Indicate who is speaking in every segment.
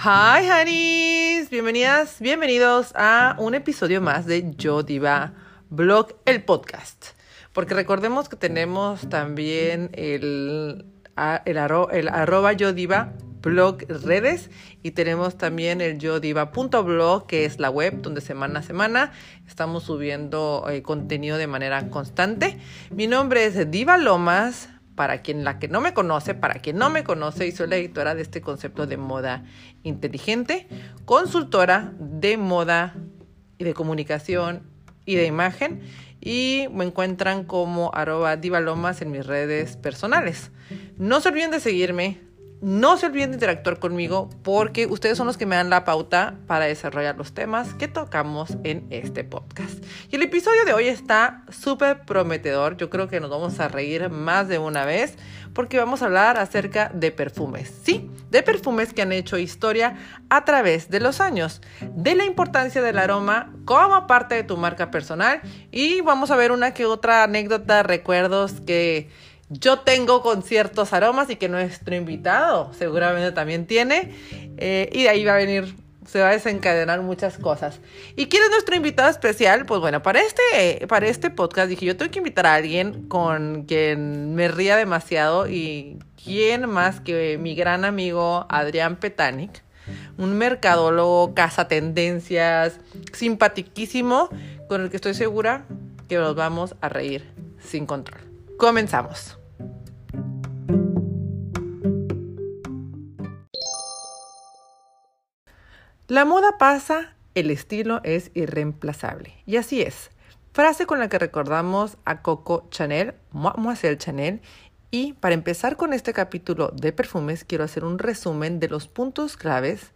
Speaker 1: Hi, honeys. Bienvenidas, bienvenidos a un episodio más de Yo Diva Blog, el podcast. Porque recordemos que tenemos también el, arroba Yo Diva blog redes y tenemos también el yodiva.blog que es la web donde semana a semana estamos subiendo eh, contenido de manera constante. Mi nombre es Diva Lomas, para quien la que no me conoce, para quien no me conoce, y soy la editora de este concepto de moda inteligente, consultora de moda y de comunicación y de imagen. Y me encuentran como arroba divalomas en mis redes personales. No se olviden de seguirme, no se olviden de interactuar conmigo porque ustedes son los que me dan la pauta para desarrollar los temas que tocamos en este podcast. Y el episodio de hoy está súper prometedor. Yo creo que nos vamos a reír más de una vez porque vamos a hablar acerca de perfumes. Sí, de perfumes que han hecho historia a través de los años, de la importancia del aroma como parte de tu marca personal y vamos a ver una que otra anécdota, recuerdos que yo tengo con ciertos aromas y que nuestro invitado seguramente también tiene. Eh, y de ahí va a venir, se va a desencadenar muchas cosas. ¿Y quién es nuestro invitado especial? Pues bueno, para este, para este podcast dije, yo tengo que invitar a alguien con quien me ría demasiado y quién más que mi gran amigo Adrián Petanic, un mercadólogo, caza tendencias, simpatiquísimo, con el que estoy segura que nos vamos a reír sin control. Comenzamos. La moda pasa, el estilo es irreemplazable. Y así es. Frase con la que recordamos a Coco Chanel, Mademoiselle Chanel. Y para empezar con este capítulo de perfumes, quiero hacer un resumen de los puntos claves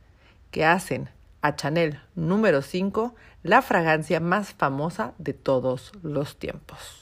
Speaker 1: que hacen a Chanel número 5 la fragancia más famosa de todos los tiempos.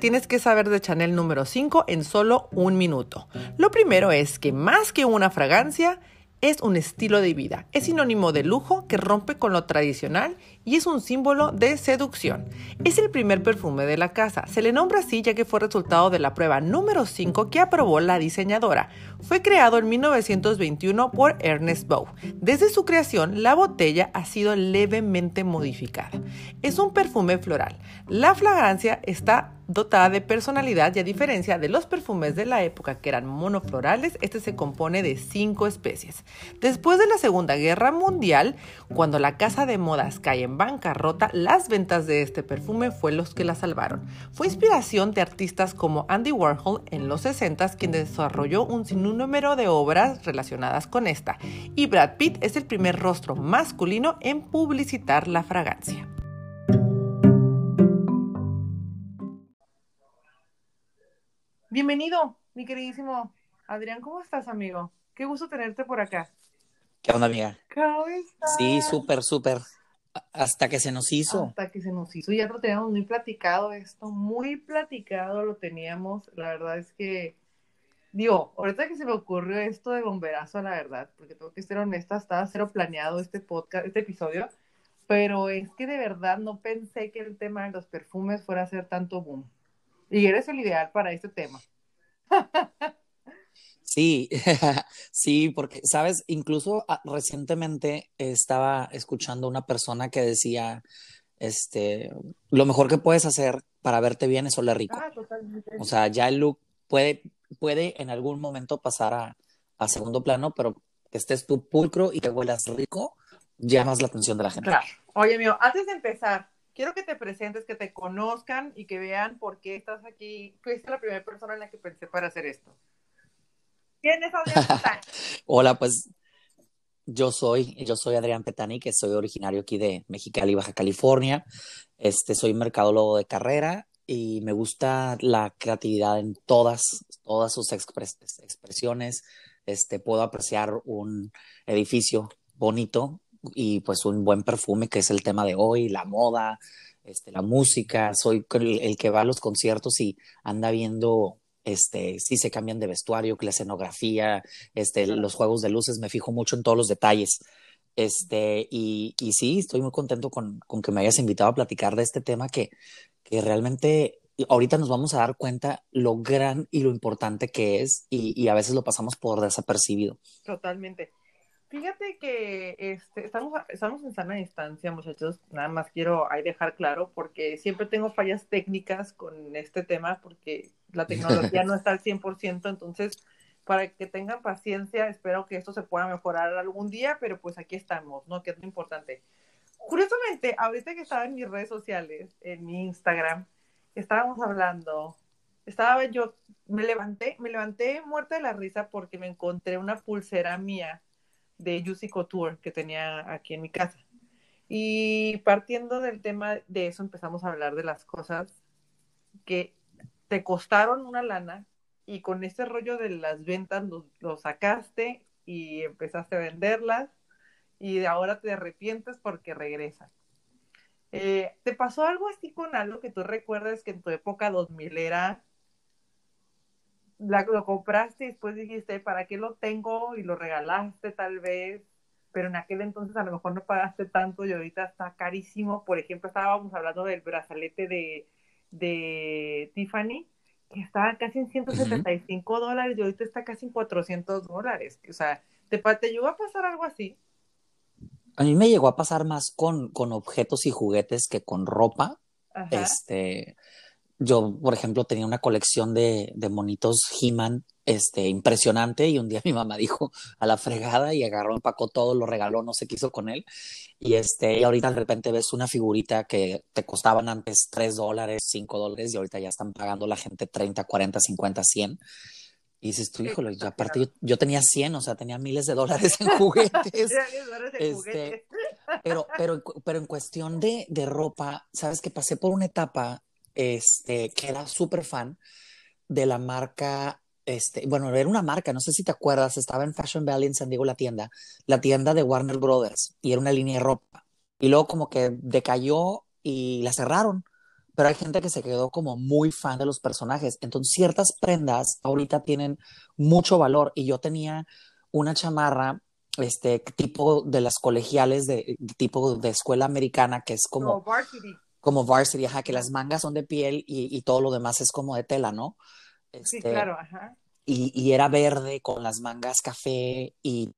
Speaker 1: Tienes que saber de Chanel número 5 en solo un minuto. Lo primero es que más que una fragancia, es un estilo de vida. Es sinónimo de lujo que rompe con lo tradicional y es un símbolo de seducción. Es el primer perfume de la casa. Se le nombra así ya que fue resultado de la prueba número 5 que aprobó la diseñadora. Fue creado en 1921 por Ernest Bow. Desde su creación, la botella ha sido levemente modificada. Es un perfume floral. La fragancia está dotada de personalidad y a diferencia de los perfumes de la época que eran monoflorales, este se compone de cinco especies. Después de la Segunda Guerra Mundial, cuando la casa de modas cae en bancarrota, las ventas de este perfume fue los que la salvaron. Fue inspiración de artistas como Andy Warhol en los 60 quien desarrolló un sinnúmero de obras relacionadas con esta, y Brad Pitt es el primer rostro masculino en publicitar la fragancia. Bienvenido, mi queridísimo Adrián. ¿Cómo estás, amigo? Qué gusto tenerte por acá.
Speaker 2: ¿Qué onda, amiga?
Speaker 1: ¿Cómo estás?
Speaker 2: Sí, súper, súper. Hasta que se nos hizo.
Speaker 1: Hasta que se nos hizo. Ya lo teníamos muy platicado esto, muy platicado lo teníamos. La verdad es que, digo, ahorita que se me ocurrió esto de bomberazo, la verdad, porque tengo que ser honesta, estaba cero planeado este podcast, este episodio, pero es que de verdad no pensé que el tema de los perfumes fuera a ser tanto boom. Y eres el ideal para este tema.
Speaker 2: Sí, sí, porque, sabes, incluso ah, recientemente estaba escuchando una persona que decía, este, lo mejor que puedes hacer para verte bien es oler rico. Ah. O sea, ya el look puede, puede en algún momento pasar a, a segundo plano, pero que estés tú pulcro y que huelas rico, llamas la atención de la gente.
Speaker 1: Claro. Oye, mío, antes de empezar, quiero que te presentes, que te conozcan y que vean por qué estás aquí. Fuiste la primera persona en la que pensé para hacer esto. ¿Quién es Adrián Petani?
Speaker 2: Hola, pues yo soy, yo soy Adrián Petani, que soy originario aquí de Mexicali, Baja California. Este, soy mercadólogo de carrera y me gusta la creatividad en todas, todas sus expresiones. Este, puedo apreciar un edificio bonito y pues un buen perfume, que es el tema de hoy, la moda, este, la música. Soy el, que va a los conciertos y anda viendo este, si se cambian de vestuario, la escenografía, este, los juegos de luces, me fijo mucho en todos los detalles. Este, y, y sí, estoy muy contento con, con, que me hayas invitado a platicar de este tema que, que realmente ahorita nos vamos a dar cuenta lo gran y lo importante que es y, y a veces lo pasamos por desapercibido.
Speaker 1: Totalmente. Fíjate que este, estamos, estamos en sana distancia, muchachos. Nada más quiero ahí dejar claro, porque siempre tengo fallas técnicas con este tema, porque la tecnología no está al 100%. Entonces, para que tengan paciencia, espero que esto se pueda mejorar algún día, pero pues aquí estamos, ¿no? Que es lo importante. Curiosamente, ahorita que estaba en mis redes sociales, en mi Instagram, estábamos hablando, estaba yo, me levanté, me levanté muerta de la risa porque me encontré una pulsera mía de Juicy Couture que tenía aquí en mi casa. Y partiendo del tema de eso, empezamos a hablar de las cosas que te costaron una lana y con ese rollo de las ventas lo, sacaste y empezaste a venderlas y ahora te arrepientes porque regresas. Eh, ¿Te pasó algo así con algo que tú recuerdas que en tu época 2000 era lo compraste y después dijiste, ¿para qué lo tengo? Y lo regalaste tal vez, pero en aquel entonces a lo mejor no pagaste tanto y ahorita está carísimo. Por ejemplo, estábamos hablando del brazalete de, de Tiffany, que estaba casi en 175 dólares y ahorita está casi en 400 dólares. O sea, ¿te, ¿te llegó a pasar algo así?
Speaker 2: A mí me llegó a pasar más con, con objetos y juguetes que con ropa. Este, yo, por ejemplo, tenía una colección de, de monitos He-Man este, impresionante y un día mi mamá dijo a la fregada y agarró, empacó todo, lo regaló, no se quiso con él. Y, este, y ahorita de repente ves una figurita que te costaban antes 3 dólares, 5 dólares y ahorita ya están pagando la gente 30, 40, 50, 100. Y dices tú, híjole, aparte yo, tenía 100, o sea, tenía miles de dólares en juguetes. este, pero, pero, pero en cuestión de, de ropa, sabes que pasé por una etapa este, que era súper fan de la marca, este, bueno, era una marca, no sé si te acuerdas, estaba en Fashion Valley en San Diego la tienda, la tienda de Warner Brothers, y era una línea de ropa. Y luego como que decayó y la cerraron, pero hay gente que se quedó como muy fan de los personajes. Entonces ciertas prendas ahorita tienen mucho valor y yo tenía una chamarra este tipo de las colegiales de tipo de escuela americana que es como como varsity, ajá, que las mangas son de piel y, y, todo lo demás es como de tela, ¿no?
Speaker 1: sí, este, claro, ajá.
Speaker 2: Y, y, era verde con las mangas café y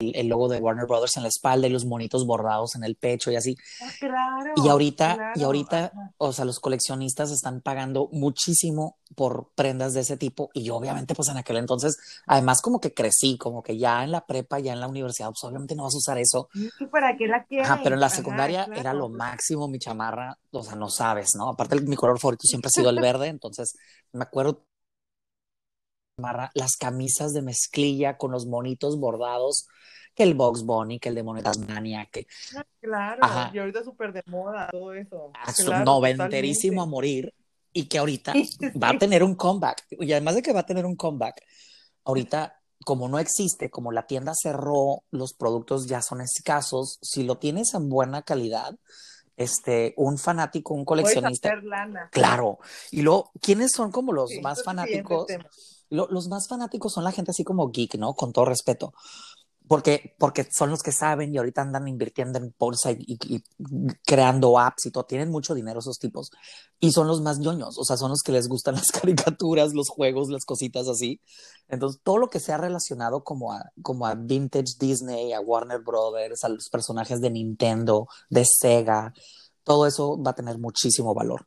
Speaker 2: el, logo de Warner Brothers en la espalda y los monitos bordados en el pecho y así.
Speaker 1: Ah, claro,
Speaker 2: y ahorita, y ahorita, o sea, los coleccionistas están pagando muchísimo por prendas de ese tipo y yo obviamente pues en aquel entonces, además como que crecí, como que ya en la prepa, ya en la universidad, pues obviamente no vas a usar eso.
Speaker 1: ¿Para qué la quieres?
Speaker 2: pero en la secundaria era lo máximo mi chamarra, o sea, no sabes, ¿no? Aparte mi color favorito siempre ha sido el verde, entonces me acuerdo las camisas de mezclilla con los monitos bordados, que el Box Bunny, que el de Monedas Mania, que...
Speaker 1: Ah, claro, y ahorita súper de moda todo eso.
Speaker 2: Claro, noventerísimo a morir y que ahorita va a tener un comeback. Y además de que va a tener un comeback, ahorita como no existe, como la tienda cerró, los productos ya son escasos, si lo tienes en buena calidad, este, un fanático, un coleccionista. Claro. Y luego, ¿quiénes son como los más fanáticos? Los más fanáticos son la gente así como geek, ¿no? Con todo respeto. Porque, porque son los que saben y ahorita andan invirtiendo en bolsa y, creando apps y todo. Tienen mucho dinero esos tipos. Y son los más ñoños. O sea, son los que les gustan las caricaturas, los juegos, las cositas así. Entonces, todo lo que sea relacionado como a, como a Vintage Disney, a Warner Brothers, a los personajes de Nintendo, de Sega, todo eso va a tener muchísimo valor.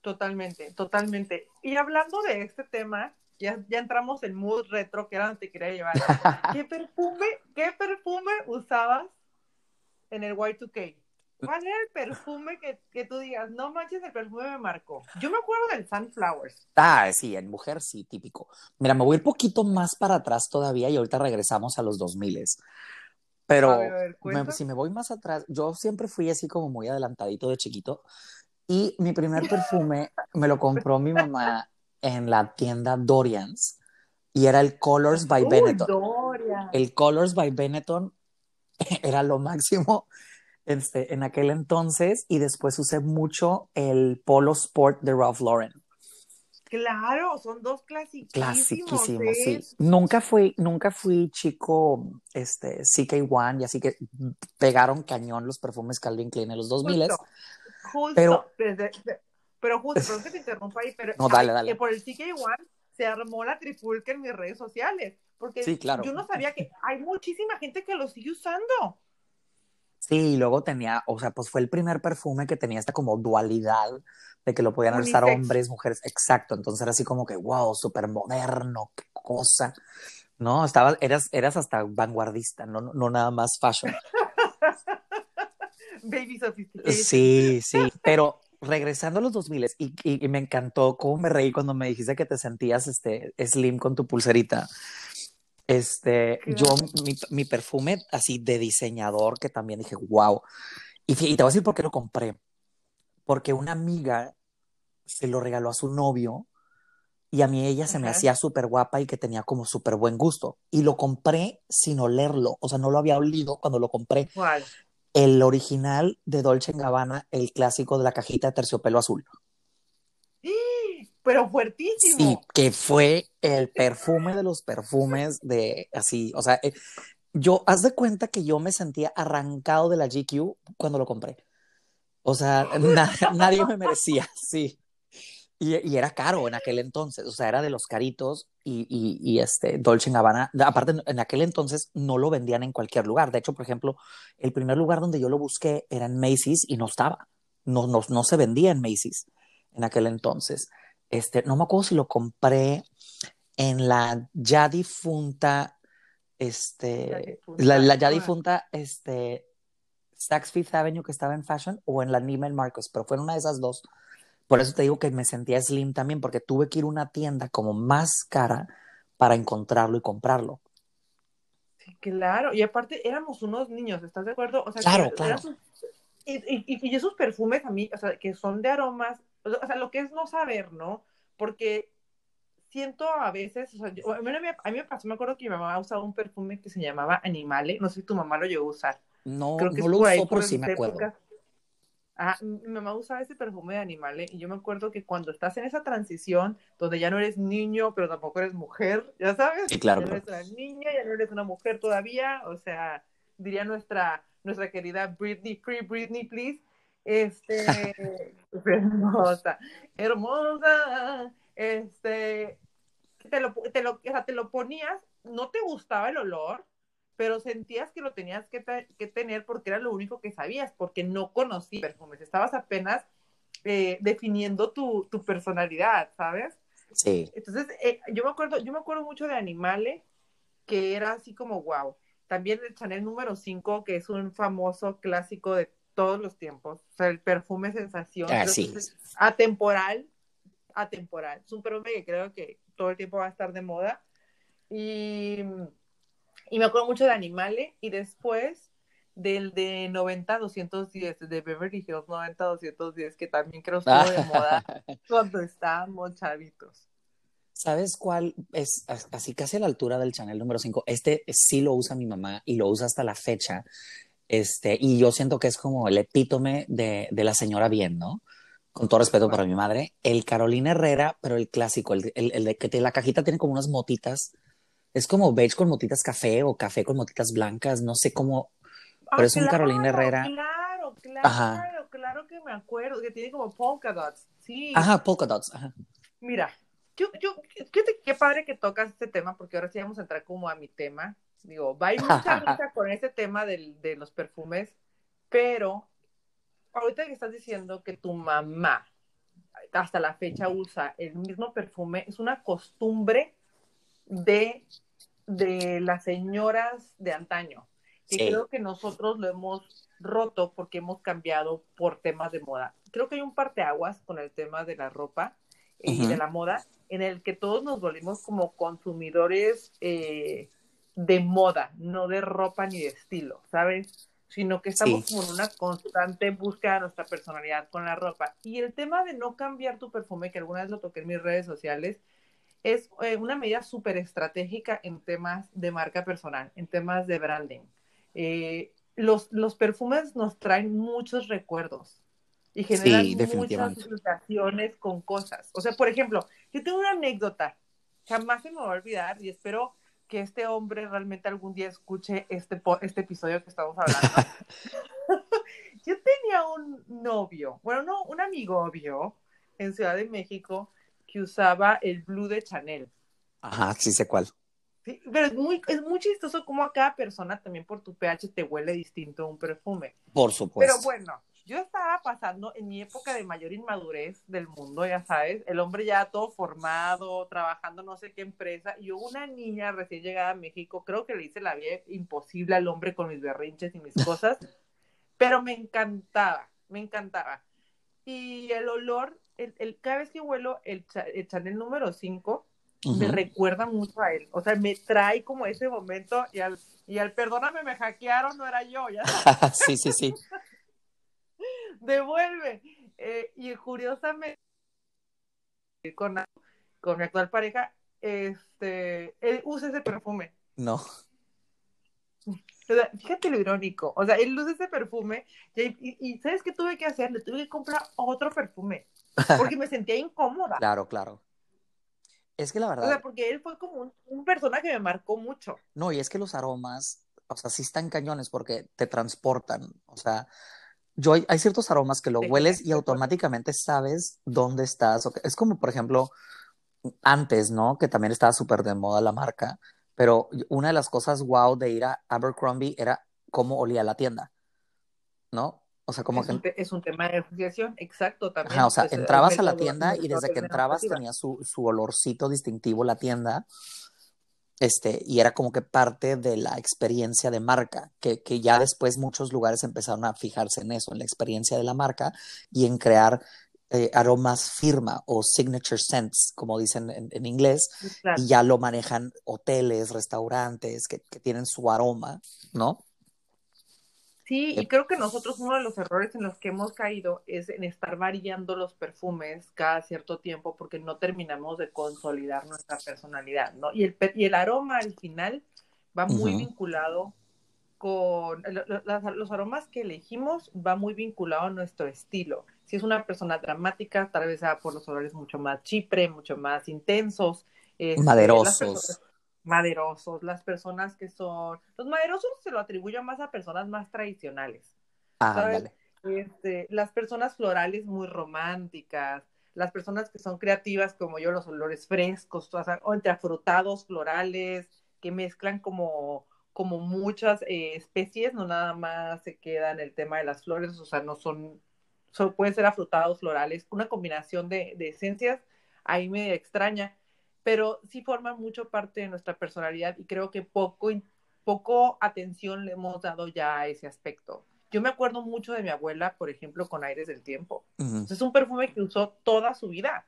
Speaker 1: Totalmente, totalmente. Y hablando de este tema, ya, ya entramos en mood retro, que era donde te quería llevar. ¿Qué perfume, qué perfume usabas en el Y2K? ¿Cuál era el perfume que, que, tú digas, no manches, el perfume me marcó? Yo me acuerdo del Sunflowers.
Speaker 2: Ah, sí, en mujer sí, típico. Mira, me voy a ir poquito más para atrás todavía y ahorita regresamos a los 2000 Pero si me voy más atrás, yo siempre fui así como muy adelantadito de chiquito y mi primer perfume me lo compró mi mamá en la tienda Dorian's y era el Colors by Benetton. El Colors by Benetton era lo máximo este, en aquel entonces y después usé mucho el Polo Sport de Ralph Lauren.
Speaker 1: Claro, son dos clasiquísimos.
Speaker 2: Clasiquísimos, sí. Nunca fui, nunca fui chico, este, CK1 y así que pegaron cañón los perfumes Calvin Klein en los 2000
Speaker 1: Justo, justo, pero, pero justo, perdón que te interrumpa ahí, pero
Speaker 2: no, dale, dale.
Speaker 1: que por el CK1 se armó la tripulca en mis redes sociales, porque
Speaker 2: sí, claro.
Speaker 1: yo no sabía que hay muchísima gente que lo sigue usando.
Speaker 2: Sí, y luego tenía, o sea, pues fue el primer perfume que tenía esta como dualidad de que lo podían usar hombres, mujeres, exacto. Entonces era así como que, wow, súper moderno, qué cosa. No, estabas, eras, eras hasta vanguardista, no, no nada más fashion.
Speaker 1: Baby sophisticated.
Speaker 2: Sí, sí, pero regresando a los 2000 y, y, y me encantó cómo me reí cuando me dijiste que te sentías este, slim con tu pulserita. Este, yo, mi, mi, perfume así de diseñador, que también dije, wow. Y, y, te voy a decir por qué lo compré. Porque una amiga se lo regaló a su novio y a mí ella se me hacía súper guapa y que tenía como súper buen gusto. Y lo compré sin olerlo, o sea, no lo había olido cuando lo compré.
Speaker 1: ¿Cuál?
Speaker 2: El original de Dolce Gabbana, el clásico de la cajita de terciopelo azul.
Speaker 1: Pero fuertísimo.
Speaker 2: Sí, que fue el perfume de los perfumes de así, o sea, eh, yo, haz de cuenta que yo me sentía arrancado de la GQ cuando lo compré. O sea, nadie me merecía, sí. Y, y, era caro en aquel entonces, o sea, era de los caritos y, y, y, este Dolce Gabbana, aparte en aquel entonces no lo vendían en cualquier lugar. De hecho, por ejemplo, el primer lugar donde yo lo busqué era en Macy's y no estaba, no, no, no se vendía en Macy's en aquel entonces. Este, no me acuerdo si lo compré en la ya difunta, este, ya difunta, la, la, ya difunta, este, Saks Fifth Avenue que estaba en Fashion o en la Neiman Marcos, pero fue en una de esas dos. Por eso te digo que me sentía slim también, porque tuve que ir a una tienda como más cara para encontrarlo y comprarlo.
Speaker 1: Sí, claro, y aparte éramos unos niños, ¿estás de acuerdo? O sea,
Speaker 2: claro,
Speaker 1: que,
Speaker 2: claro.
Speaker 1: Y, y, y, esos perfumes a mí, o sea, que son de aromas, o sea, lo que es no saber, ¿no? Porque siento a veces, o sea, yo, a, mí, a, mí, me pasó, me acuerdo que mi mamá usaba un perfume que se llamaba Animale, no sé si tu mamá lo llegó a usar.
Speaker 2: No, Creo que no lo usó, pero sí me acuerdo.
Speaker 1: Épocas. Ah, mi mamá usaba ese perfume de Animale y yo me acuerdo que cuando estás en esa transición donde ya no eres niño, pero tampoco eres mujer, ya sabes,
Speaker 2: sí, claro,
Speaker 1: ya no eres una niña, ya no eres una mujer todavía, o sea, diría nuestra nuestra querida Britney, Free Britney, please, este, hermosa, hermosa, este, te lo, te, lo, o sea, te lo ponías, no te gustaba el olor, pero sentías que lo tenías que, que, tener porque era lo único que sabías, porque no conocías perfumes, estabas apenas eh, definiendo tu, tu, personalidad, ¿sabes?
Speaker 2: Sí.
Speaker 1: Entonces, eh, yo me acuerdo, yo me acuerdo mucho de Animale, que era así como wow. También el Chanel número 5, que es un famoso clásico de todos los tiempos. O sea, el perfume sensación.
Speaker 2: Así
Speaker 1: es. Atemporal, atemporal. Es un perfume que creo que todo el tiempo va a estar de moda. Y, y me acuerdo mucho de Animale y después del de 90-210, de Beverly Hills 90-210, que también creo que estuvo de moda cuando estábamos chavitos.
Speaker 2: ¿Sabes cuál es así casi a la altura del Chanel número 5? Este sí lo usa mi mamá y lo usa hasta la fecha. Este, y yo siento que es como el epítome de, de la señora bien, ¿no? Con todo respeto para mi madre. El Carolina Herrera, pero el clásico, el, el, el de que te, la cajita tiene como unas motitas. Es como beige con motitas café o café con motitas blancas, no sé cómo.
Speaker 1: Ah,
Speaker 2: pero es
Speaker 1: claro,
Speaker 2: un Carolina Herrera.
Speaker 1: Claro, claro,
Speaker 2: Ajá.
Speaker 1: claro que me acuerdo, que tiene como polka dots. Sí.
Speaker 2: Ajá, polka dots. Ajá.
Speaker 1: Mira, yo, yo, qué, qué padre que tocas este tema, porque ahora sí vamos a entrar como a mi tema. Digo, va a ir mucha lucha con ese tema del, de los perfumes, pero ahorita que estás diciendo que tu mamá hasta la fecha usa el mismo perfume, es una costumbre de, de las señoras de antaño, que
Speaker 2: Sí.
Speaker 1: creo que nosotros lo hemos roto porque hemos cambiado por temas de moda. Creo que hay un parteaguas con el tema de la ropa y
Speaker 2: Ujú.
Speaker 1: de la moda, en el que todos nos volvimos como consumidores eh, de moda, no de ropa ni de estilo, ¿sabes? Sino que estamos
Speaker 2: Sí.
Speaker 1: como en una constante búsqueda de nuestra personalidad con la ropa. Y el tema de no cambiar tu perfume, que alguna vez lo toqué en mis redes sociales, es eh, una medida súper estratégica en temas de marca personal, en temas de branding. Eh, los, los perfumes nos traen muchos recuerdos. y generan muchas sensaciones con cosas. O sea, por ejemplo, yo tengo una anécdota, jamás se me va a olvidar y espero que este hombre realmente algún día escuche este, este episodio que estamos hablando. yo tenía un novio, bueno, no, un amigo obvio en Ciudad de México que usaba el blue de Chanel.
Speaker 2: Ajá, sí sé cuál.
Speaker 1: Sí, pero es muy, es muy chistoso como a cada persona también por tu pH te huele distinto un perfume.
Speaker 2: Por supuesto.
Speaker 1: Pero bueno, yo estaba pasando en mi época de mayor inmadurez del mundo, ya sabes, el hombre ya todo formado, trabajando no sé qué empresa, y yo una niña recién llegada a México, creo que le hice la vida imposible al hombre con mis berrinches y mis cosas, pero me encantaba, me encantaba. Y el olor, el, el cada vez que huelo el, el Chanel número 5, me recuerda mucho a él, o sea, me trae como ese momento y al, y al perdóname, me hackearon, no era yo, ya
Speaker 2: sí, sí, sí.
Speaker 1: devuelve. Eh, y curiosamente, con, con mi actual pareja, este, él usa ese perfume.
Speaker 2: No.
Speaker 1: fíjate lo irónico. O sea, él usa ese perfume y, ¿sabes qué tuve que hacer? Le tuve que comprar otro perfume porque me sentía incómoda.
Speaker 2: Claro, claro. Es que la verdad.
Speaker 1: O sea, porque él fue como un, un personaje que me marcó mucho.
Speaker 2: No, y es que los aromas, o sea, sí están cañones porque te transportan. O sea, yo hay, ciertos aromas que lo hueles y automáticamente sabes dónde estás. Es como, por ejemplo, antes, ¿no? Que también estaba súper de moda la marca, pero una de las cosas wow de ir a Abercrombie era cómo olía la tienda, ¿no? O sea, como
Speaker 1: es que... Un es un tema de asociación, exacto, también.
Speaker 2: o sea, entrabas a la tienda y desde que entrabas tenía su, su olorcito distintivo la tienda este, y era como que parte de la experiencia de marca, que, que, ya después muchos lugares empezaron a fijarse en eso, en la experiencia de la marca y en crear eh, aromas firma o signature scents, como dicen en, inglés, y ya lo manejan hoteles, restaurantes que, que tienen su aroma, ¿no?
Speaker 1: Sí, y creo que nosotros uno de los errores en los que hemos caído es en estar variando los perfumes cada cierto tiempo porque no terminamos de consolidar nuestra personalidad, ¿no? Y el, y el aroma al final va muy vinculado con los aromas que elegimos, va muy vinculado a nuestro estilo. Si es una persona dramática, tal vez sea por los olores mucho más chipre, mucho más intensos.
Speaker 2: Este, Maderosos
Speaker 1: maderosos, las personas que son, los maderosos se lo atribuyo más a personas más tradicionales.
Speaker 2: Ah,
Speaker 1: este, las personas florales muy románticas, las personas que son creativas como yo, los olores frescos, o entre afrutados, florales, que mezclan como, como muchas eh, especies, no nada más se queda en el tema de las flores, o sea, no son, son pueden ser afrutados, florales, una combinación de, de esencias ahí me extraña pero sí forman mucho parte de nuestra personalidad y creo que poco, poco atención le hemos dado ya a ese aspecto. Yo me acuerdo mucho de mi abuela, por ejemplo, con Aires del Tiempo. Es un perfume que usó toda su vida.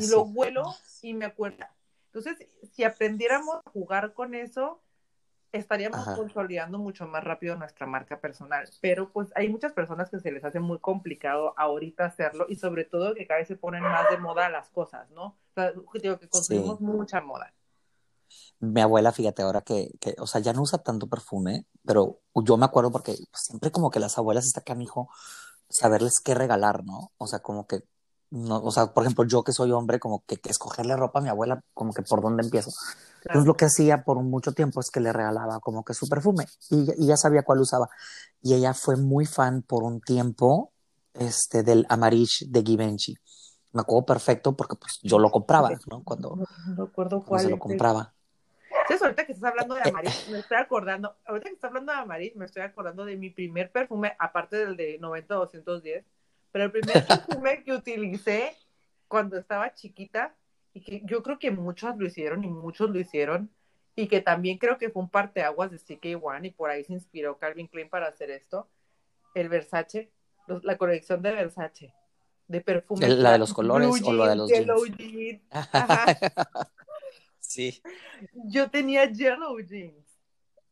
Speaker 1: y lo huelo y me acuerdo. Entonces, si aprendiéramos a jugar con eso, estaríamos consolidando mucho más rápido nuestra marca personal. Pero pues hay muchas personas que se les hace muy complicado ahorita hacerlo y sobre todo que cada vez se ponen más de moda las cosas, ¿no? O sea, digo que consumimos mucha moda.
Speaker 2: Mi abuela, fíjate, ahora que, que, o sea, ya no usa tanto perfume, pero yo me acuerdo porque siempre como que las abuelas está hijo saberles qué regalar, ¿no? O sea, como que no, o sea, por ejemplo, yo que soy hombre, como que, que, escogerle ropa a mi abuela, como que por dónde empiezo. Entonces lo que hacía por mucho tiempo es que le regalaba como que su perfume y, y, ya sabía cuál usaba. Y ella fue muy fan por un tiempo este, del Amarish de Givenchy. Me acuerdo perfecto porque pues yo lo compraba, ¿no? Cuando,
Speaker 1: no, recuerdo cuál
Speaker 2: se lo compraba.
Speaker 1: Sí, ahorita que estás hablando de Amarish, me estoy acordando, ahorita que estás hablando de Amarish, me estoy acordando de mi primer perfume, aparte del de 90-210, pero el primer perfume que utilicé cuando estaba chiquita y que yo creo que muchos lo hicieron y muchos lo hicieron y que también creo que fue un parteaguas de CK1 y por ahí se inspiró Calvin Klein para hacer esto, el Versace, la colección de Versace, de perfume.
Speaker 2: ¿La de los colores o la de los
Speaker 1: yellow
Speaker 2: jeans? sí.
Speaker 1: Yo tenía yellow jeans.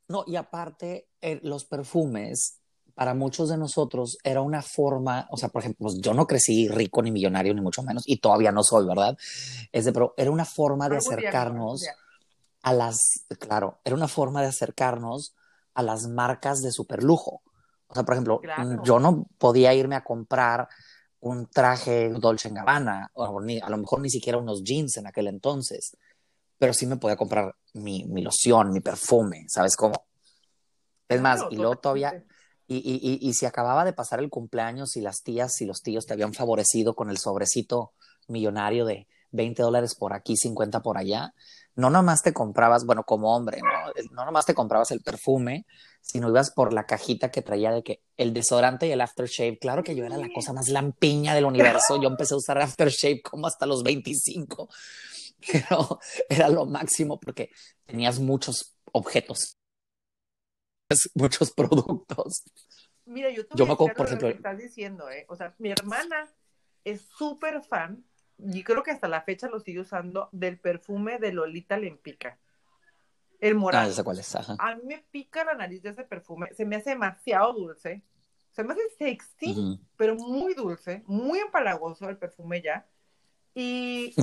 Speaker 2: No, y aparte, eh, los perfumes para muchos de nosotros era una forma, o sea, por ejemplo, pues, yo no crecí rico ni millonario, ni mucho menos, y todavía no soy, ¿verdad? Es de, pero era una forma de acercarnos a las, claro, era una forma de acercarnos a las marcas de superlujo. O sea, por ejemplo, yo no podía irme a comprar un traje Dolce Gabbana, o ni, a lo mejor ni siquiera unos jeans en aquel entonces, pero sí me podía comprar mi, mi loción, mi perfume, ¿sabes cómo? Es más, y luego todavía, y, si acababa de pasar el cumpleaños y las tías y los tíos te habían favorecido con el sobrecito millonario de 20 dólares por aquí, 50 por allá, no nomás te comprabas, bueno, como hombre, ¿no? No nomás te comprabas el perfume, sino ibas por la cajita que traía de que el desodorante y el aftershave, claro que yo era la cosa más lampiña del universo, yo empecé a usar aftershave como hasta los 25, pero era lo máximo porque tenías muchos objetos, muchos productos.
Speaker 1: Mira, yo, yo me acuerdo, por ejemplo, lo que estás diciendo, ¿eh? O sea, mi hermana es súper fan y creo que hasta la fecha lo sigue usando, del perfume de Lolita Lempica. El morado.
Speaker 2: Ah, cuál es.
Speaker 1: A mí me pica la nariz de ese perfume, se me hace demasiado dulce, se me hace sexy, pero muy dulce, muy empalagoso el perfume ya. Y,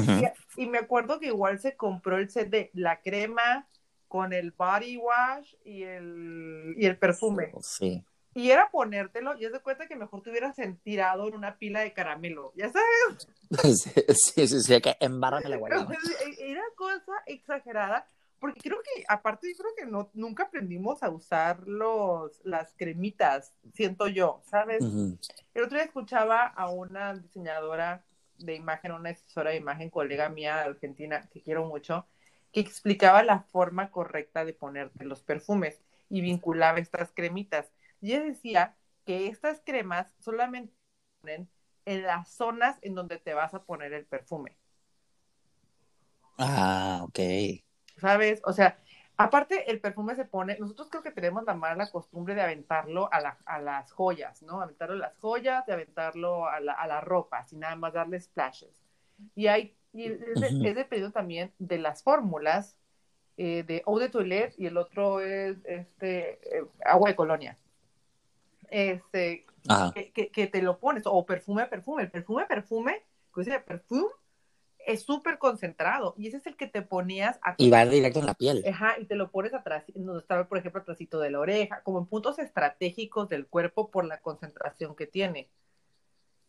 Speaker 1: y, me acuerdo que igual se compró el set de la crema con el body wash y el, y el perfume.
Speaker 2: Sí.
Speaker 1: Y era ponértelo y es de cuenta que mejor te hubieras tirado en una pila de caramelo, ¿ya sabes?
Speaker 2: Sí, sí, sí, que embárrame la guayaba.
Speaker 1: Era cosa exagerada, porque creo que, aparte, yo creo que no, nunca aprendimos a usar los, las cremitas, siento yo, ¿sabes? El otro día escuchaba a una diseñadora de imagen, una asesora de imagen, colega mía de Argentina, que quiero mucho, que explicaba la forma correcta de ponerte los perfumes y vinculaba estas cremitas. Y ella decía que estas cremas solamente ponen en las zonas en donde te vas a poner el perfume.
Speaker 2: Ah, ok.
Speaker 1: ¿Sabes? O sea, aparte el perfume se pone, nosotros creo que tenemos la mala costumbre de aventarlo a, a las joyas, ¿no? Aventarlo a las joyas, de aventarlo a la, a la ropa, sin nada más darle splashes. Y hay, y es, dependiendo también de las fórmulas eh, de eau de toilette y el otro es este eh, agua de colonia. Este, que, que, te lo pones, o perfume, perfume. El perfume, perfume, que dice perfume, es súper concentrado y ese es el que te ponías
Speaker 2: y va directo en la piel.
Speaker 1: Ajá y te lo pones atrás donde estaba por ejemplo atrásito de la oreja como en puntos estratégicos del cuerpo por la concentración que tiene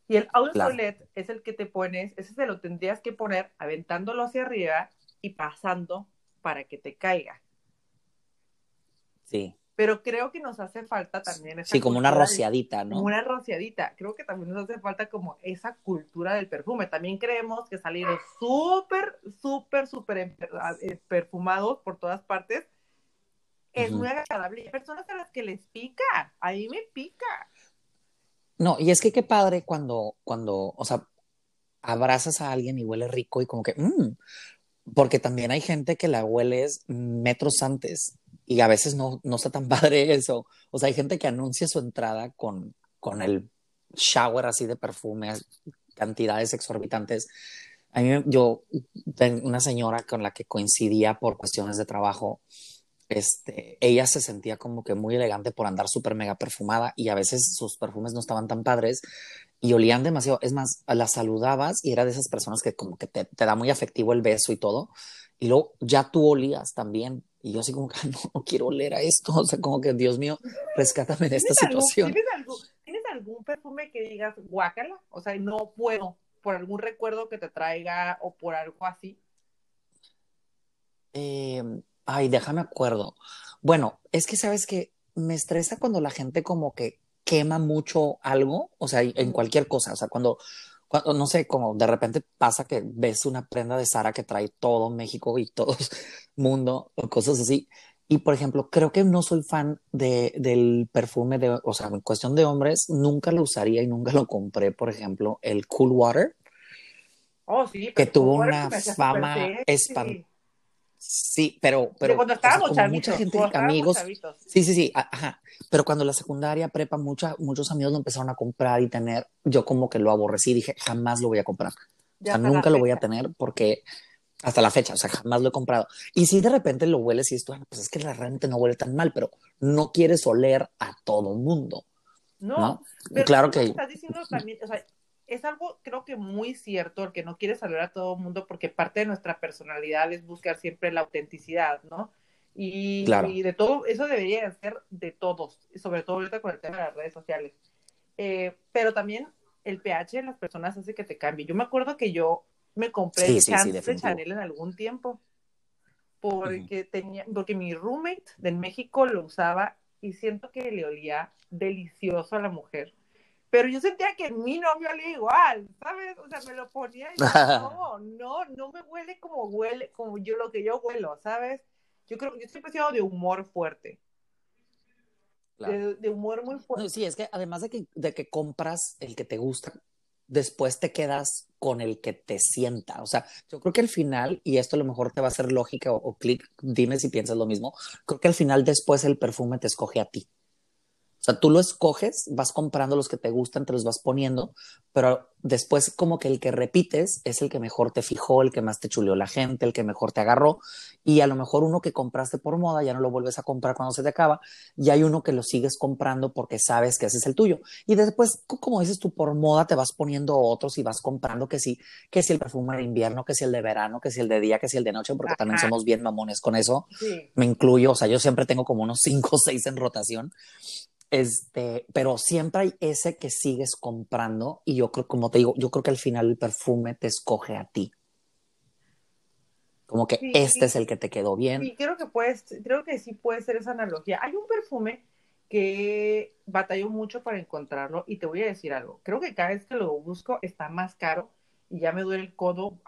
Speaker 1: y el outlet es el que te pones ese se lo tendrías que poner aventándolo hacia arriba y pasando para que te caiga
Speaker 2: sí
Speaker 1: pero creo que nos hace falta también
Speaker 2: Sí, como una rociadita, ¿no?
Speaker 1: Una rociadita. Creo que también nos hace falta como esa cultura del perfume. También creemos que salir súper, súper, súper eh, perfumados por todas partes es muy agradable. Hay personas a las que les pica, a mí me pica.
Speaker 2: No, y es que qué padre cuando, cuando, o sea, abrazas a alguien y huele rico y como que, mmm, porque también hay gente que la hueles metros antes y a veces no, no está tan padre eso. O sea, hay gente que anuncia su entrada con, con el shower así de perfumes, cantidades exorbitantes. A mí, yo una señora con la que coincidía por cuestiones de trabajo. Este, ella se sentía como que muy elegante por andar súper mega perfumada y a veces sus perfumes no estaban tan padres y olían demasiado. Es más, la saludabas y era de esas personas que como que te, te da muy afectivo el beso y todo. Y luego ya tú olías también y yo así como que no, quiero oler a esto, o sea, como que Dios mío, rescátame de esta situación.
Speaker 1: ¿tienes, algún, perfume que digas guácala? O sea, no puedo, por algún recuerdo que te traiga o por algo así.
Speaker 2: Em, ay, déjame acuerdo. Bueno, es que sabes que me estresa cuando la gente como que quema mucho algo, o sea, en cualquier cosa, o sea, cuando no sé, como de repente pasa que ves una prenda de Sara que trae todo México y todo mundo o cosas así. Y por ejemplo, creo que no soy fan de, del perfume de, o sea, en cuestión de hombres, nunca lo usaría y nunca lo compré, por ejemplo, el Cool Water.
Speaker 1: Oh, sí,
Speaker 2: que tuvo una fama espantosa Sí, pero, pero
Speaker 1: cuando estábamos
Speaker 2: mucha gente, amigos, sí, sí, sí, ajá. Pero cuando la secundaria prepa, mucha, muchos amigos lo empezaron a comprar y tener, yo como que lo aborrecí, dije, jamás lo voy a comprar. o sea, nunca lo voy a tener porque hasta la fecha, o sea, jamás lo he comprado. Y si de repente lo hueles y esto, pues es que realmente no huele tan mal, pero no quieres oler a todo mundo. No, claro que...
Speaker 1: Estás diciendo también, o sea, es algo creo que muy cierto, el que no quiere saludar a todo el mundo porque parte de nuestra personalidad es buscar siempre la autenticidad, ¿no? Y, y de todo, eso debería ser de todos, sobre todo ahorita con el tema de las redes sociales. Eh, pero también el pH de las personas hace que te cambie. Yo me acuerdo que yo me compré el de Chanel en algún tiempo porque tenía, porque mi roommate de México lo usaba y siento que le olía delicioso a la mujer. Pero yo sentía que mi novio olía igual, ¿sabes? O sea, me lo ponía y no, no, no me huele como huele, como yo lo que yo huelo, ¿sabes? Yo creo, yo siempre he sido de humor fuerte. De, de, humor muy fuerte.
Speaker 2: sí, es que además de que, de que compras el que te gusta, después te quedas con el que te sienta. O sea, yo creo que al final, y esto a lo mejor te va a hacer lógica o, o clic, dime si piensas lo mismo, creo que al final después el perfume te escoge a ti. O sea, tú lo escoges, vas comprando los que te gustan, te los vas poniendo, pero después como que el que repites es el que mejor te fijó, el que más te chuleó la gente, el que mejor te agarró, y a lo mejor uno que compraste por moda ya no lo vuelves a comprar cuando se te acaba, y hay uno que lo sigues comprando porque sabes que ese es el tuyo. Y después, como dices tú, por moda te vas poniendo otros y vas comprando que sí, que si el perfume de invierno, que si el de verano, que si el de día, que si el de noche, porque también somos bien mamones con eso. Me incluyo, o sea, yo siempre tengo como unos cinco o seis en rotación. Este, pero siempre hay ese que sigues comprando y yo creo, como te digo, yo creo que al final el perfume te escoge a ti. Como que este es el que te quedó bien.
Speaker 1: Sí, creo que puedes, creo que sí puede ser esa analogía. Hay un perfume que batalló mucho para encontrarlo y te voy a decir algo. Creo que cada vez que lo busco está más caro y ya me duele el codo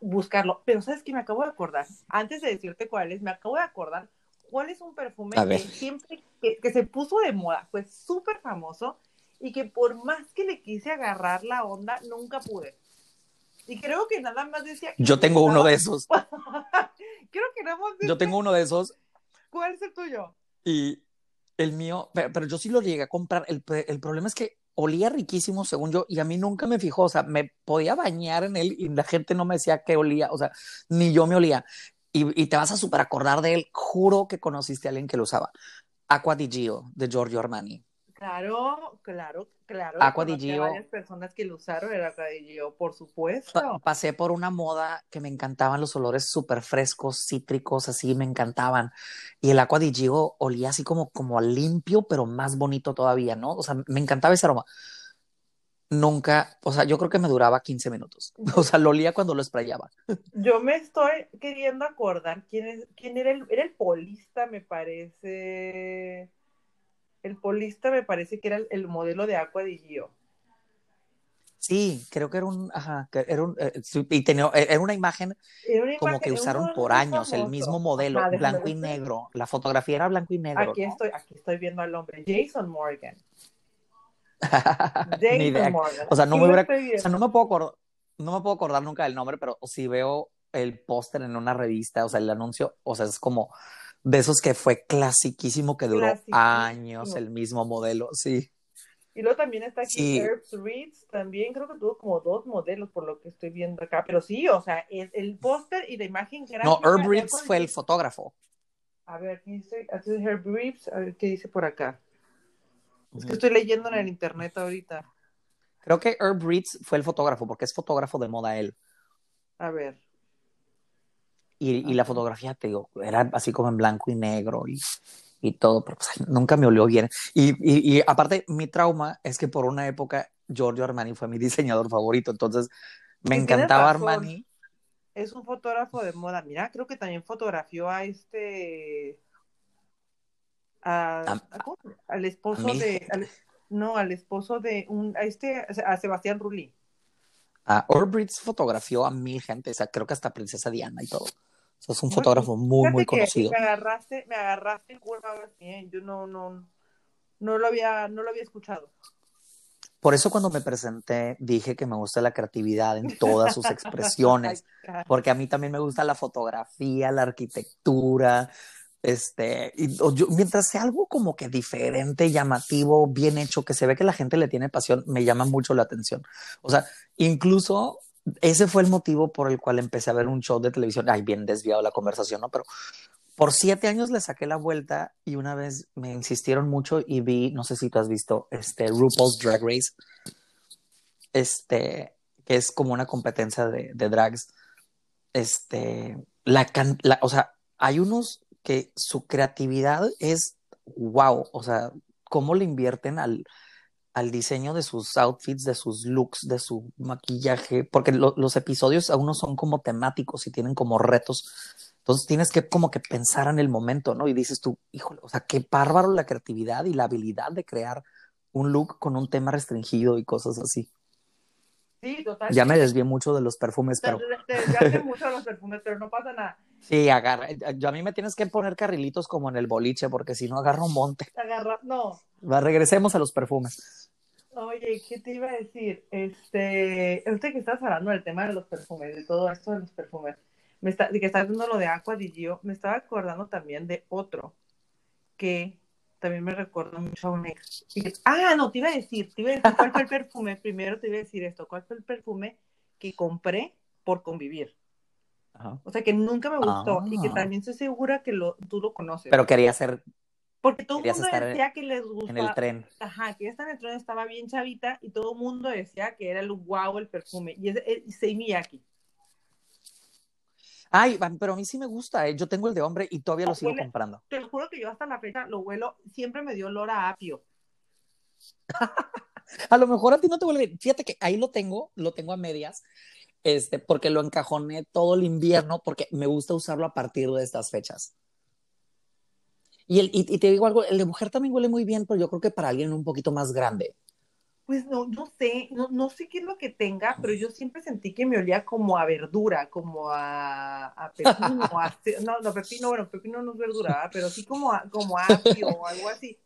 Speaker 1: buscarlo. Pero sabes que me acabo de acordar, antes de decirte cuál es, me acabo de acordar cuál es un perfume que siempre que, se puso de moda, fue súper famoso y que por más que le quise agarrar la onda, nunca pude. Y creo que nada más decía...
Speaker 2: Yo tengo uno de esos.
Speaker 1: creo que nada más
Speaker 2: Yo tengo uno de esos.
Speaker 1: ¿Cuál es el tuyo?
Speaker 2: Y el mío, pero, yo sí lo llegué a comprar. El, el problema es que olía riquísimo, según yo, y a mí nunca me fijó, o sea, me podía bañar en él y la gente no me decía que olía, o sea, ni yo me olía y, te vas a super acordar de él. Juro que conociste a alguien que lo usaba. Aqua di Gio, de Giorgio Armani.
Speaker 1: Claro, claro, claro.
Speaker 2: Aqua di Gio.
Speaker 1: varias personas que lo usaron era Aqua di Gio, por supuesto.
Speaker 2: pasé por una moda que me encantaban los olores súper frescos, cítricos, así, me encantaban. Y el Aqua di Gio olía así como, como limpio, pero más bonito todavía, ¿no? O sea, me encantaba ese aroma nunca, o sea, yo creo que me duraba 15 minutos. O sea, lo olía cuando lo sprayaba.
Speaker 1: Yo me estoy queriendo acordar quién, es, quién era el, era el polista, me parece. El polista me parece que era el, modelo de Aqua di Gio.
Speaker 2: Sí, creo que era un, ajá, era un, eh, y tenía, eh, era una imagen, como que usaron por años, el mismo modelo, blanco y negro. La fotografía era blanco y negro.
Speaker 1: Aquí estoy, aquí estoy viendo al hombre, Jason Morgan.
Speaker 2: Ni idea. O sea, no me, o sea, no me puedo acordar, no me puedo acordar nunca del nombre, pero si veo el póster en una revista, o sea, el anuncio, o sea, es como de esos que fue clasiquísimo, que duró años el mismo modelo, sí.
Speaker 1: Y luego también está aquí Herbs Reeds, también creo que tuvo como dos modelos por lo que estoy viendo acá, pero sí, o sea, es el póster y la imagen
Speaker 2: gráfica. No, Herb Reeds fue el fotógrafo.
Speaker 1: A ver, ¿qué dice? Herb Reeds, a ver qué dice por acá. Es que estoy leyendo en el internet ahorita.
Speaker 2: Creo que Herb Reeds fue el fotógrafo, porque es fotógrafo de moda él.
Speaker 1: A ver.
Speaker 2: Y, la fotografía, te digo, era así como en blanco y negro y, y todo, pero pues, nunca me olió bien. Y, y, aparte, mi trauma es que por una época Giorgio Armani fue mi diseñador favorito, entonces me encantaba Armani.
Speaker 1: Es un fotógrafo de moda. Mira, creo que también fotografió a este al esposo de, no, al esposo de un, a este, a Sebastián Rulli.
Speaker 2: A Orbritz fotografió a mil gente, o sea, creo que hasta Princesa Diana y todo. O sea, es un fotógrafo muy, muy conocido.
Speaker 1: Me agarraste, me agarraste bien, yo no, no, no lo había, no lo había escuchado.
Speaker 2: Por eso cuando me presenté dije que me gusta la creatividad en todas sus expresiones, porque a mí también me gusta la fotografía, la arquitectura, este, y, mientras sea algo como que diferente, llamativo, bien hecho, que se ve que la gente le tiene pasión, me llama mucho la atención. O sea, incluso ese fue el motivo por el cual empecé a ver un show de televisión. Ay, bien desviado la conversación, ¿no? Pero por siete años le saqué la vuelta y una vez me insistieron mucho y vi, no sé si tú has visto, este RuPaul's Drag Race, este, que es como una competencia de, de drags. Este, la, la, o sea, hay unos que su creatividad es wow, o sea, cómo le invierten al, al diseño de sus outfits, de sus looks, de su maquillaje, porque lo, los episodios a uno son como temáticos y tienen como retos. Entonces tienes que como que pensar en el momento, ¿no? Y dices tú, híjole, o sea, qué bárbaro la creatividad y la habilidad de crear un look con un tema restringido y cosas así.
Speaker 1: Sí, total.
Speaker 2: Ya me desvié mucho de los perfumes, pero
Speaker 1: te desviaste mucho de los perfumes, pero no pasa nada.
Speaker 2: Sí, agarra. Yo a mí me tienes que poner carrilitos como en el boliche, porque si no agarro un monte.
Speaker 1: Agarra, no.
Speaker 2: Va, regresemos a los perfumes.
Speaker 1: Oye, ¿qué te iba a decir? Este, ahorita que estás hablando del tema de los perfumes, de todo esto de los perfumes, me está, de que estás viendo lo de Aqua di Gio, me estaba acordando también de otro que también me recuerda mucho a un ex. Que- ah, no, te iba a decir, te iba a decir cuál fue el perfume, primero te iba a decir esto, cuál fue el perfume que compré por convivir.
Speaker 2: Ajá.
Speaker 1: O sea, que nunca me gustó y que
Speaker 2: Ah.
Speaker 1: también estoy segura que lo, tú lo conoces.
Speaker 2: Pero quería hacer
Speaker 1: Porque todo el mundo
Speaker 2: en-
Speaker 1: decía que les
Speaker 2: en
Speaker 1: gustaba.
Speaker 2: el tren.
Speaker 1: Ajá, que esta Neutron estaba bien chavita y todo el mundo decía que era el wow el perfume. Y es es Sei Miyake.
Speaker 2: Ay, pero a mí sí me gusta, ¿eh? Yo tengo el de hombre y todavía lo sigo
Speaker 1: huele-
Speaker 2: comprando.
Speaker 1: Te lo juro que yo hasta la fecha lo huelo, siempre me dio olor a apio.
Speaker 2: A lo mejor a ti no te vuelve. Fíjate que ahí lo tengo, lo tengo a medias, este, porque lo encajoné todo el invierno, porque me gusta usarlo a partir de estas fechas. Y, el, y, y te digo algo, el de mujer también huele muy bien, pero yo creo que para alguien un poquito más grande.
Speaker 1: Pues no, no sé, no, no sé qué es lo que tenga, pero yo siempre sentí que me olía como a verdura, como a, a pepino, a- no, no, pepino, bueno, pepino no es verdura, ¿verdad? pero sí como a, como apio o algo así.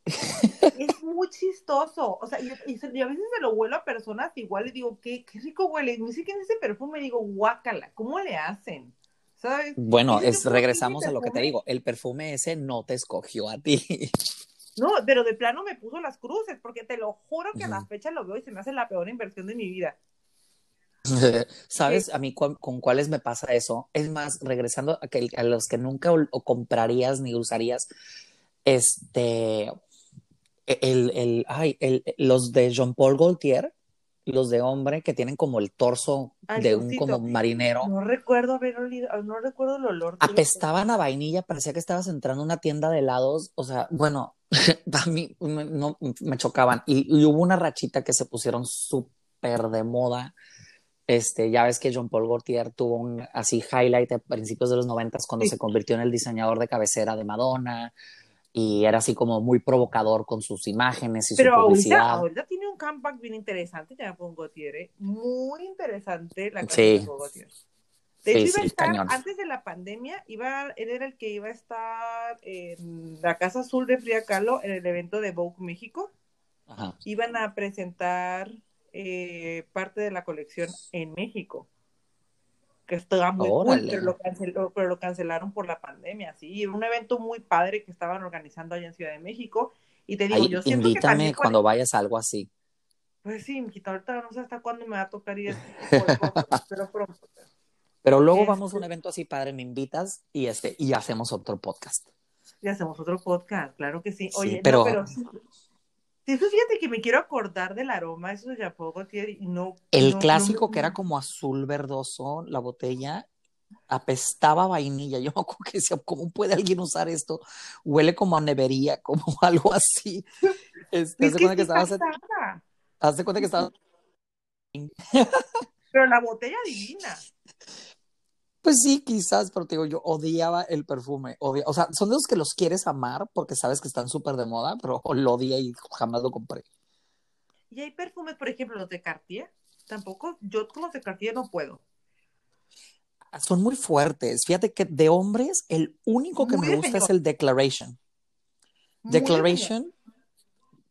Speaker 1: Es muy chistoso, o sea, y, y se- y a veces me lo huelo a personas igual y digo, qué, qué rico huele, me dice que en ese perfume y digo, guácala, ¿cómo le hacen? ¿Sabes?
Speaker 2: Bueno, es, regresamos a lo que te digo, el perfume ese no te escogió a ti.
Speaker 1: No, pero de plano me puso las cruces, porque te lo juro que a la fecha lo veo y se me hace la peor inversión de mi vida.
Speaker 2: ¿Sabes? A mí cu- con cuáles me pasa eso. Es más, regresando a, que, a los que nunca o, comprarías ni usarías, este, el, el, ay, el, los de Jean Paul Gaultier, los de hombre que tienen como el torso
Speaker 1: Ay,
Speaker 2: de un como marinero,
Speaker 1: No recuerdo haber olido, no recuerdo el olor.
Speaker 2: apestaban a vainilla, parecía que estabas entrando a una tienda de helados, o sea, bueno, a mí me, no, me chocaban. Y, y hubo una rachita que se pusieron súper de moda. Este, ya ves que Jean Paul Gaultier tuvo un así highlight a principios de los noventas cuando
Speaker 1: Sí.
Speaker 2: se convirtió en el diseñador de cabecera de Madonna y era así como muy provocador con sus imágenes y
Speaker 1: Pero
Speaker 2: su
Speaker 1: ahorita,
Speaker 2: publicidad.
Speaker 1: ahorita tiene un comeback bien interesante, ya Gautier, ¿eh? Muy interesante la
Speaker 2: Sí.
Speaker 1: canción de Paul Gaultier. De
Speaker 2: Sí,
Speaker 1: hecho, iba
Speaker 2: sí,
Speaker 1: a estar,
Speaker 2: cañón.
Speaker 1: antes de la pandemia, iba, él era el que iba a estar en la Casa Azul de Frida Kahlo en el evento de Vogue México.
Speaker 2: Ajá.
Speaker 1: Iban a presentar eh, parte de la colección en México. Que estaba muy cool, pero lo, canceló- pero lo cancelaron por la pandemia, sí. Un evento muy padre que estaban organizando allá en Ciudad de México. Y te digo,
Speaker 2: Ahí,
Speaker 1: yo siento que
Speaker 2: invítame
Speaker 1: también
Speaker 2: cuando vayas a algo así.
Speaker 1: Pues sí, mijita, ahorita no sé hasta cuándo me va a tocar ir este pero pronto.
Speaker 2: Pero luego
Speaker 1: Este-
Speaker 2: vamos a un evento así, padre, me invitas y este, y hacemos otro podcast.
Speaker 1: Y hacemos otro podcast, claro que sí.
Speaker 2: Sí,
Speaker 1: Oye,
Speaker 2: pero-
Speaker 1: no, pero sí. Pues fíjate que me quiero acordar del aroma, eso de Jean Paul Gaultier, y no.
Speaker 2: El
Speaker 1: no-
Speaker 2: clásico
Speaker 1: no-
Speaker 2: que era como azul verdoso, la botella apestaba vainilla. Yo me acuerdo que decía, ¿cómo puede alguien usar esto? Huele como a nevería, como algo así. Este,
Speaker 1: Es
Speaker 2: haz de
Speaker 1: que
Speaker 2: cuenta que haz de cuenta que estabas,
Speaker 1: pero la botella divina.
Speaker 2: Pues sí, quizás, pero te digo, yo odiaba el perfume. odia- o sea, son de los que los quieres amar porque sabes que están súper de moda, pero lo odié y jamás lo compré.
Speaker 1: Y hay perfumes, por ejemplo, los de Cartier. Tampoco, yo con los de Cartier no puedo.
Speaker 2: Son muy fuertes. Fíjate que de hombres, el único que
Speaker 1: Muy
Speaker 2: me gusta es el Declaration.
Speaker 1: Muy
Speaker 2: Declaration,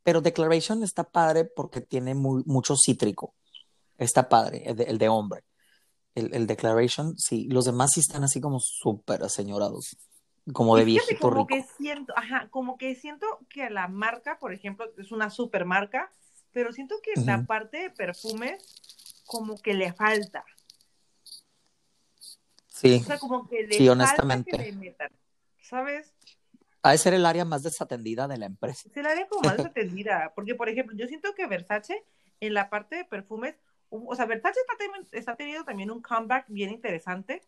Speaker 2: pero Declaration está padre porque tiene muy, mucho cítrico. Está padre, el de, el de hombre. El, el Declaration, sí. Los demás sí están así como súper aseñorados. Como de viejito
Speaker 1: como
Speaker 2: rico.
Speaker 1: que siento, ajá, como que siento que la marca, por ejemplo, es una super marca, pero siento que la
Speaker 2: Ujú.
Speaker 1: parte de perfumes como que le falta.
Speaker 2: Sí.
Speaker 1: O sea, como que le
Speaker 2: Sí,
Speaker 1: falta
Speaker 2: honestamente.
Speaker 1: que le metan. ¿Sabes?
Speaker 2: Ha de ser el área más desatendida de la empresa.
Speaker 1: Se la haría como más atendida. Porque, por ejemplo, yo siento que Versace, en la parte de perfumes, o sea, Versace está, está teniendo también un comeback bien interesante.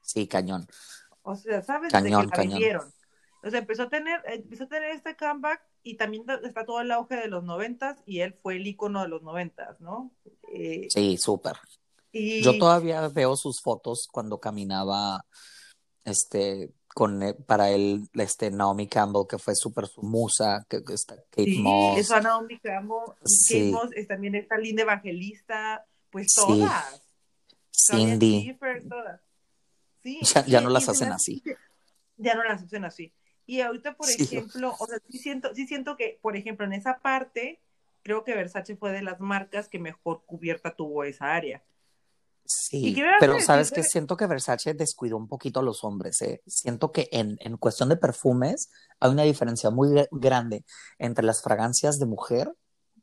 Speaker 2: Sí, cañón.
Speaker 1: O sea, ¿sabes?
Speaker 2: Cañón,
Speaker 1: Desde que la
Speaker 2: cañón.
Speaker 1: O sea, empezó a tener, empezó a tener este comeback y también está todo el auge de los noventas y él fue el icono de los noventas, ¿no?
Speaker 2: Eh, sí, súper. Y... Yo todavía veo sus fotos cuando caminaba, este, con eh, para él, este, Naomi Campbell, que fue súper su musa, que, está Kate
Speaker 1: sí, Moss. Eso Naomi Campbell, sí. Kate Moss, también esta linda evangelista, pues todas.
Speaker 2: Cindy.
Speaker 1: todas. Sí,
Speaker 2: ya, ya no las hacen así.
Speaker 1: Ya no las hacen así. Y ahorita, por ejemplo, o sea, sí siento, sí siento que, por ejemplo, en esa parte, creo que Versace fue de las marcas que mejor cubierta tuvo esa área.
Speaker 2: Sí, pero sabes que siento que Versace descuidó un poquito a los hombres. ¿eh? Siento que en, en cuestión de perfumes hay una diferencia muy grande entre las fragancias de mujer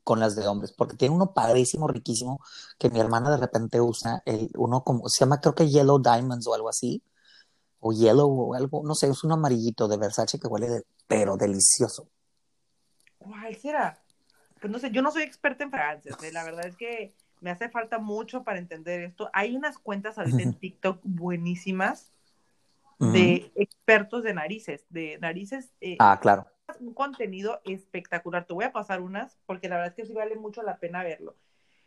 Speaker 2: con las de hombres, porque tiene uno padrísimo, riquísimo, que mi hermana de repente usa, el, uno como, se llama creo que Yellow Diamonds o algo así, o yellow o algo, no sé, es un amarillito de Versace que huele, pero delicioso.
Speaker 1: ¿Cuál será? Pues no sé, yo no soy experta en fragancias, ¿eh? la verdad es que me hace falta mucho para entender esto. Hay unas cuentas ahorita en TikTok buenísimas de expertos de narices, de narices.
Speaker 2: Eh, ah, claro.
Speaker 1: Un contenido espectacular. Te voy a pasar unas porque la verdad es que sí vale mucho la pena verlo.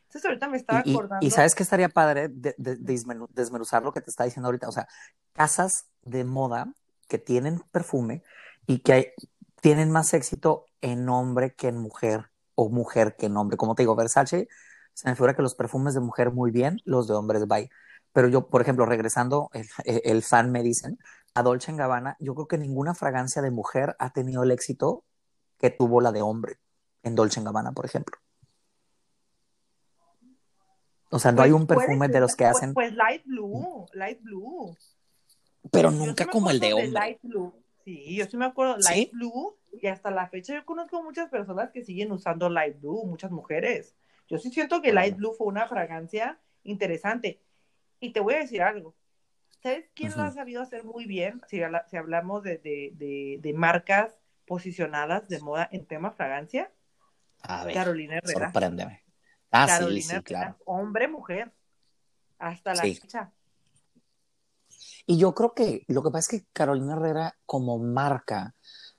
Speaker 1: Entonces ahorita me estaba acordando.
Speaker 2: Y, sabes que estaría padre de, desmenuzar lo que te está diciendo ahorita. O sea, casas de moda que tienen perfume y que tienen más éxito en hombre que en mujer o mujer que en hombre. Como te digo, Versace, se me figura que los perfumes de mujer muy bien, los de hombres bye. Pero yo, por ejemplo, regresando, el, el fan me dicen, a Dolce Gabbana, yo creo que ninguna fragancia de mujer ha tenido el éxito que tuvo la de hombre en Dolce Gabbana, por ejemplo. O sea, no pues hay un perfume de los que
Speaker 1: pues,
Speaker 2: hacen.
Speaker 1: Pues, Light Blue, Light Blue.
Speaker 2: Pero nunca como el de hombre. Light
Speaker 1: Blue. Sí, yo sí me acuerdo, Light Blue, y hasta la fecha yo conozco muchas personas que siguen usando Light Blue, muchas mujeres. Yo sí siento que Light Blue fue una fragancia interesante. Y te voy a decir algo. ¿Sabes quién lo ha sabido hacer muy bien? Si, si hablamos de, de, de, marcas posicionadas de moda en tema fragancia.
Speaker 2: A ver,
Speaker 1: Carolina Herrera.
Speaker 2: Sorpréndeme. Ah, Carolina sí, claro.
Speaker 1: Hombre, mujer. Hasta la fecha.
Speaker 2: Y yo creo que lo que pasa es que Carolina Herrera, como marca,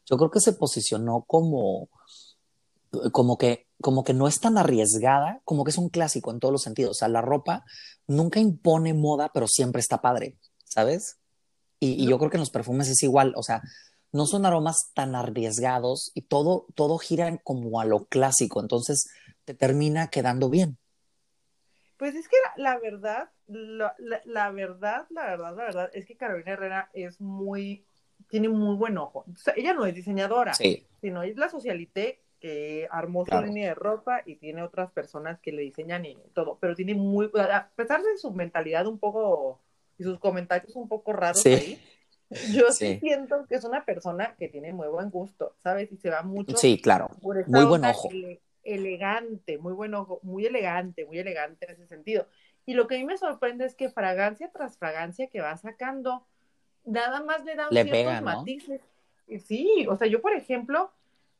Speaker 2: yo creo que se posicionó como, como que, como que no es tan arriesgada, como que es un clásico en todos los sentidos. O sea, la ropa nunca impone moda, pero siempre está padre, ¿sabes? Y, y yo creo que en los perfumes es igual. O sea, no son aromas tan arriesgados y todo, todo gira como a lo clásico. Entonces, te termina quedando bien.
Speaker 1: Pues es que la, verdad, la, la, verdad, la verdad, la verdad, es que Carolina Herrera es muy, tiene muy buen ojo. ella no es diseñadora, sino es la socialité que armó su línea de ropa y tiene otras personas que le diseñan y todo, pero tiene muy, a pesar de su mentalidad un poco y sus comentarios un poco raros ahí, yo sí. siento que es una persona que tiene muy buen gusto, ¿sabes? Y se va mucho.
Speaker 2: Sí, claro. muy buen ojo
Speaker 1: elegante, muy bueno, muy elegante, muy elegante en ese sentido. Y lo que a mí me sorprende es que fragancia tras fragancia que va sacando, nada más le dan ciertos matices. Sí, o sea, yo por ejemplo,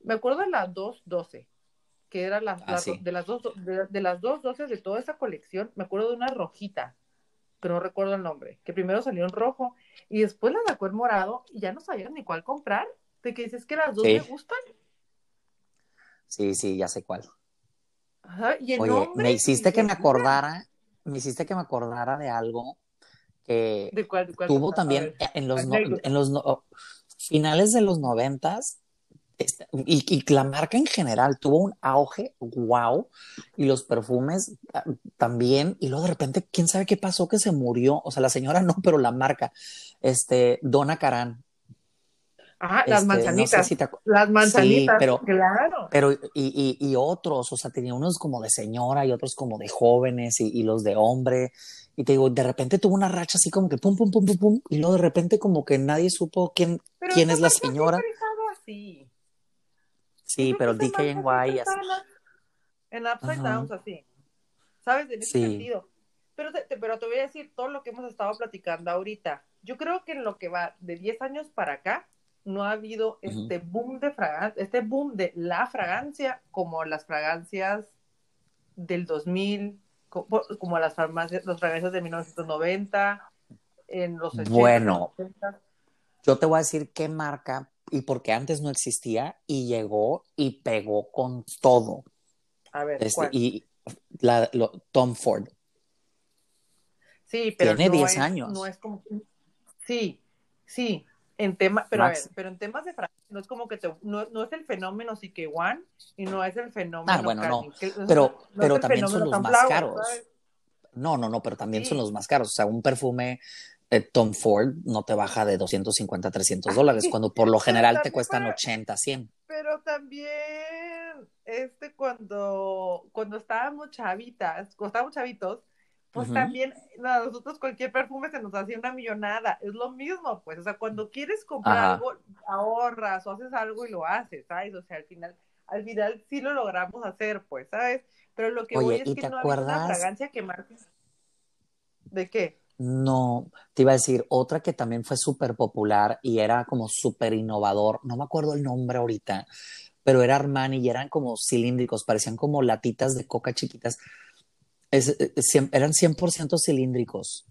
Speaker 1: me acuerdo de las 212, que era la, ah, de las dos de, las dos doces de toda esa colección, me acuerdo de una rojita, que no recuerdo el nombre, que primero salió en rojo y después la sacó en morado y ya no sabías ni cuál comprar, de que dices que las dos me gustan.
Speaker 2: Sí, sí, ya sé cuál. Oye, me hiciste que me acordara, me hiciste que me acordara de algo que tuvo también en los, en los finales de los noventas y, y, la marca en general tuvo un auge, wow, y los perfumes ah, también, y luego de repente, quién sabe qué pasó que se murió, o sea, la señora no, pero la marca, este, Donna Karan,
Speaker 1: Ajá, las este, manzanitas. Las manzanitas,
Speaker 2: pero,
Speaker 1: claro.
Speaker 2: Pero, y, y, y, otros, o sea, tenía unos como de señora y otros como de jóvenes y, y, los de hombre. Y te digo, de repente tuvo una racha así como que pum, pum, pum, pum, pum. Y luego de repente como que nadie supo quién, quién es la señora.
Speaker 1: Así.
Speaker 2: Sí, pero DKNY así.
Speaker 1: En Upside Down, así. ¿Sabes? En ese sentido. Pero te, pero te voy a decir todo lo que hemos estado platicando ahorita. Yo creo que en lo que va de 10 años para acá, no ha habido este boom de fragancia, este boom de la fragancia como las fragancias del 2000, como, las farmacias, las fragancias de 1990, en los 80,
Speaker 2: Bueno, yo te voy a decir qué marca y porque antes no existía y llegó y pegó con todo.
Speaker 1: A ver,
Speaker 2: Este,
Speaker 1: ¿cuál?
Speaker 2: y la, lo- Tom Ford.
Speaker 1: Sí, pero
Speaker 2: Tiene
Speaker 1: no
Speaker 2: 10
Speaker 1: es-
Speaker 2: años.
Speaker 1: No es como. Sí, sí. En tema, pero a ver, pero en temas de fragancia no es como que te, no, no es el fenómeno One y no es el fenómeno.
Speaker 2: Ah, bueno, no. Pero,
Speaker 1: no
Speaker 2: pero también son los más caros.
Speaker 1: ¿sabes?
Speaker 2: No, no, no, pero también
Speaker 1: Sí.
Speaker 2: son los más caros. O sea, un perfume Tom Ford no te baja de 250, 300 dólares, cuando por lo general te cuestan
Speaker 1: para-
Speaker 2: 80, 100.
Speaker 1: Pero también, este, cuando, cuando estábamos chavitas, cuando estábamos chavitos, pues también a nosotros cualquier perfume se nos hacía una millonada. Es lo mismo, pues. O sea, cuando quieres comprar
Speaker 2: Ajá.
Speaker 1: algo, ahorras o haces algo y lo haces, ¿sabes? O sea, al final, al final sí lo logramos hacer, pues, ¿sabes? Pero lo que
Speaker 2: Oye,
Speaker 1: voy
Speaker 2: ¿y
Speaker 1: es que
Speaker 2: te
Speaker 1: no había una
Speaker 2: acuerdas?
Speaker 1: fragancia que marque. ¿De qué?
Speaker 2: No, te iba a decir otra que también fue súper popular y era como súper innovador. No me acuerdo el nombre ahorita, pero era Armani y eran como cilíndricos, parecían como latitas de coca chiquitas. Es- eh, cien- eran 100% cilíndricos,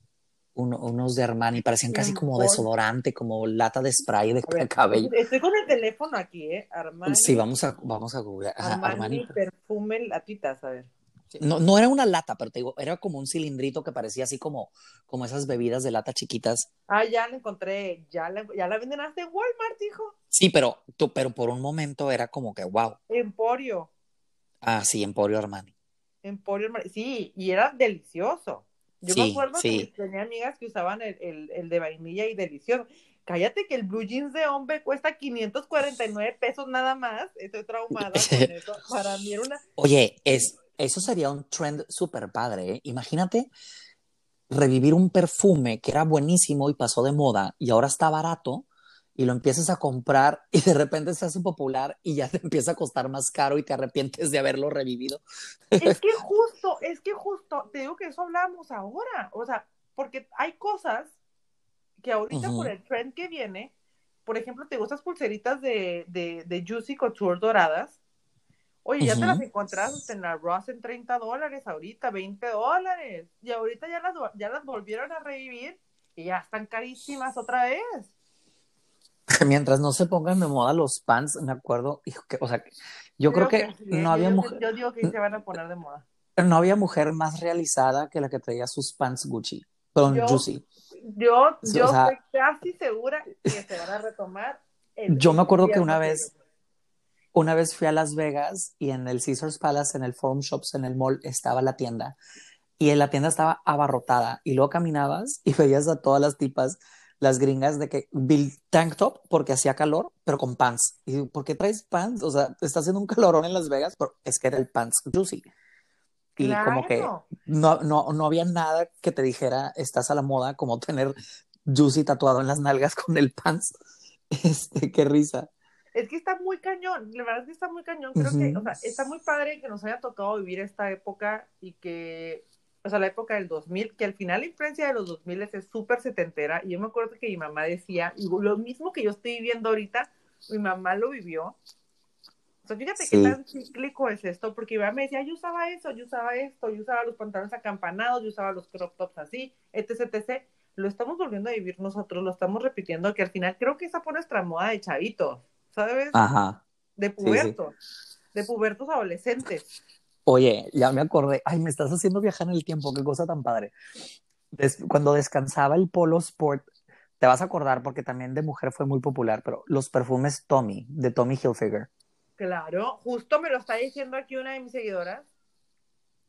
Speaker 2: uno- unos de Armani, parecían casi como desodorante, como lata de spray de
Speaker 1: ver,
Speaker 2: cabello.
Speaker 1: estoy con el teléfono aquí, ¿eh? Armani.
Speaker 2: Sí, vamos a, vamos a googlear.
Speaker 1: Armani,
Speaker 2: Armani.
Speaker 1: perfume latitas, a ver.
Speaker 2: No, no era una lata, pero te digo, era como un cilindrito que parecía así como, como esas bebidas de lata chiquitas.
Speaker 1: Ah, ya la encontré. Ya la, ya la venden hasta en Walmart, hijo.
Speaker 2: Sí, pero, tú- pero por un momento era como que, wow.
Speaker 1: Emporio.
Speaker 2: Ah, sí, Emporio Armani.
Speaker 1: Emporio. Armani. Sí, y era delicioso. Yo me acuerdo
Speaker 2: sí.
Speaker 1: que tenía amigas que usaban el, el, el de vainilla y delicioso. Cállate que el blue jeans de hombre cuesta 549 pesos nada más. Estoy traumada con eso. Para mí era una.
Speaker 2: Oye, es, eso sería un trend súper padre, ¿eh? Imagínate revivir un perfume que era buenísimo y pasó de moda y ahora está barato y lo empiezas a comprar y de repente se hace popular y ya te empieza a costar más caro y te arrepientes de haberlo revivido.
Speaker 1: Es que justo, es que justo, te digo que eso hablamos ahora. O sea, porque hay cosas que ahorita por el trend que viene, por ejemplo, te gustas pulseritas de, de, de Juicy Couture doradas. Oye, ya te las encontrás hasta en la Ross en 30 dólares ahorita, 20 dólares. Y ahorita ya las, ya las volvieron a revivir y ya están carísimas otra vez.
Speaker 2: Mientras no se pongan de moda los pants, me acuerdo, hijo, que, o sea, yo creo, que,
Speaker 1: sí,
Speaker 2: no había
Speaker 1: yo,
Speaker 2: mujer,
Speaker 1: Yo digo que se van a poner de moda.
Speaker 2: no había mujer más realizada que la que traía sus pants Gucci, perdón,
Speaker 1: Yo-
Speaker 2: Juicy.
Speaker 1: Yo, yo
Speaker 2: o sea-
Speaker 1: estoy casi segura que se van a retomar. el-
Speaker 2: Yo me acuerdo que una vez, una vez fui a Las Vegas y en el Caesars Palace, en el Forum Shops, en el mall, estaba la tienda. Y en la tienda estaba abarrotada. Y luego caminabas y veías a todas las tipas, las gringas, de que Bill tank top porque hacía calor, pero con pants. Y digo, ¿por qué traes pants? O sea, está haciendo un calorón en Las Vegas, pero es que era el pants juicy. Y como que no, no, no había nada que te dijera, estás a la moda, como tener juicy tatuado en las nalgas con el pants. Este, qué risa.
Speaker 1: Es que está muy cañón, la verdad es que está muy cañón. Creo que, o sea, está muy padre que nos haya tocado vivir esta época y que, o sea, la época del 2000, que al final la influencia de los 2000 es súper setentera. Y yo me acuerdo que mi mamá decía, y lo mismo que yo estoy viviendo ahorita, mi mamá lo vivió. O sea, fíjate qué
Speaker 2: Sí.
Speaker 1: tan cíclico es esto, porque mi mamá me decía, yo usaba eso, yo usaba esto, yo usaba los pantalones acampanados, yo usaba los crop tops así, etc, etc. Lo estamos volviendo a vivir nosotros, lo estamos repitiendo, que al final creo que esa fue nuestra moda de chavitos, ¿sabes?
Speaker 2: Ajá.
Speaker 1: de
Speaker 2: sí.
Speaker 1: pubertos, de pubertos adolescentes.
Speaker 2: Oye, ya me acordé. Ay, me estás haciendo viajar en el tiempo, qué cosa tan padre. Des- cuando descansaba el Polo Sport, te vas a acordar porque también de mujer fue muy popular, pero los perfumes Tommy, de Tommy Hilfiger.
Speaker 1: Claro, justo me lo está diciendo aquí una de mis seguidoras.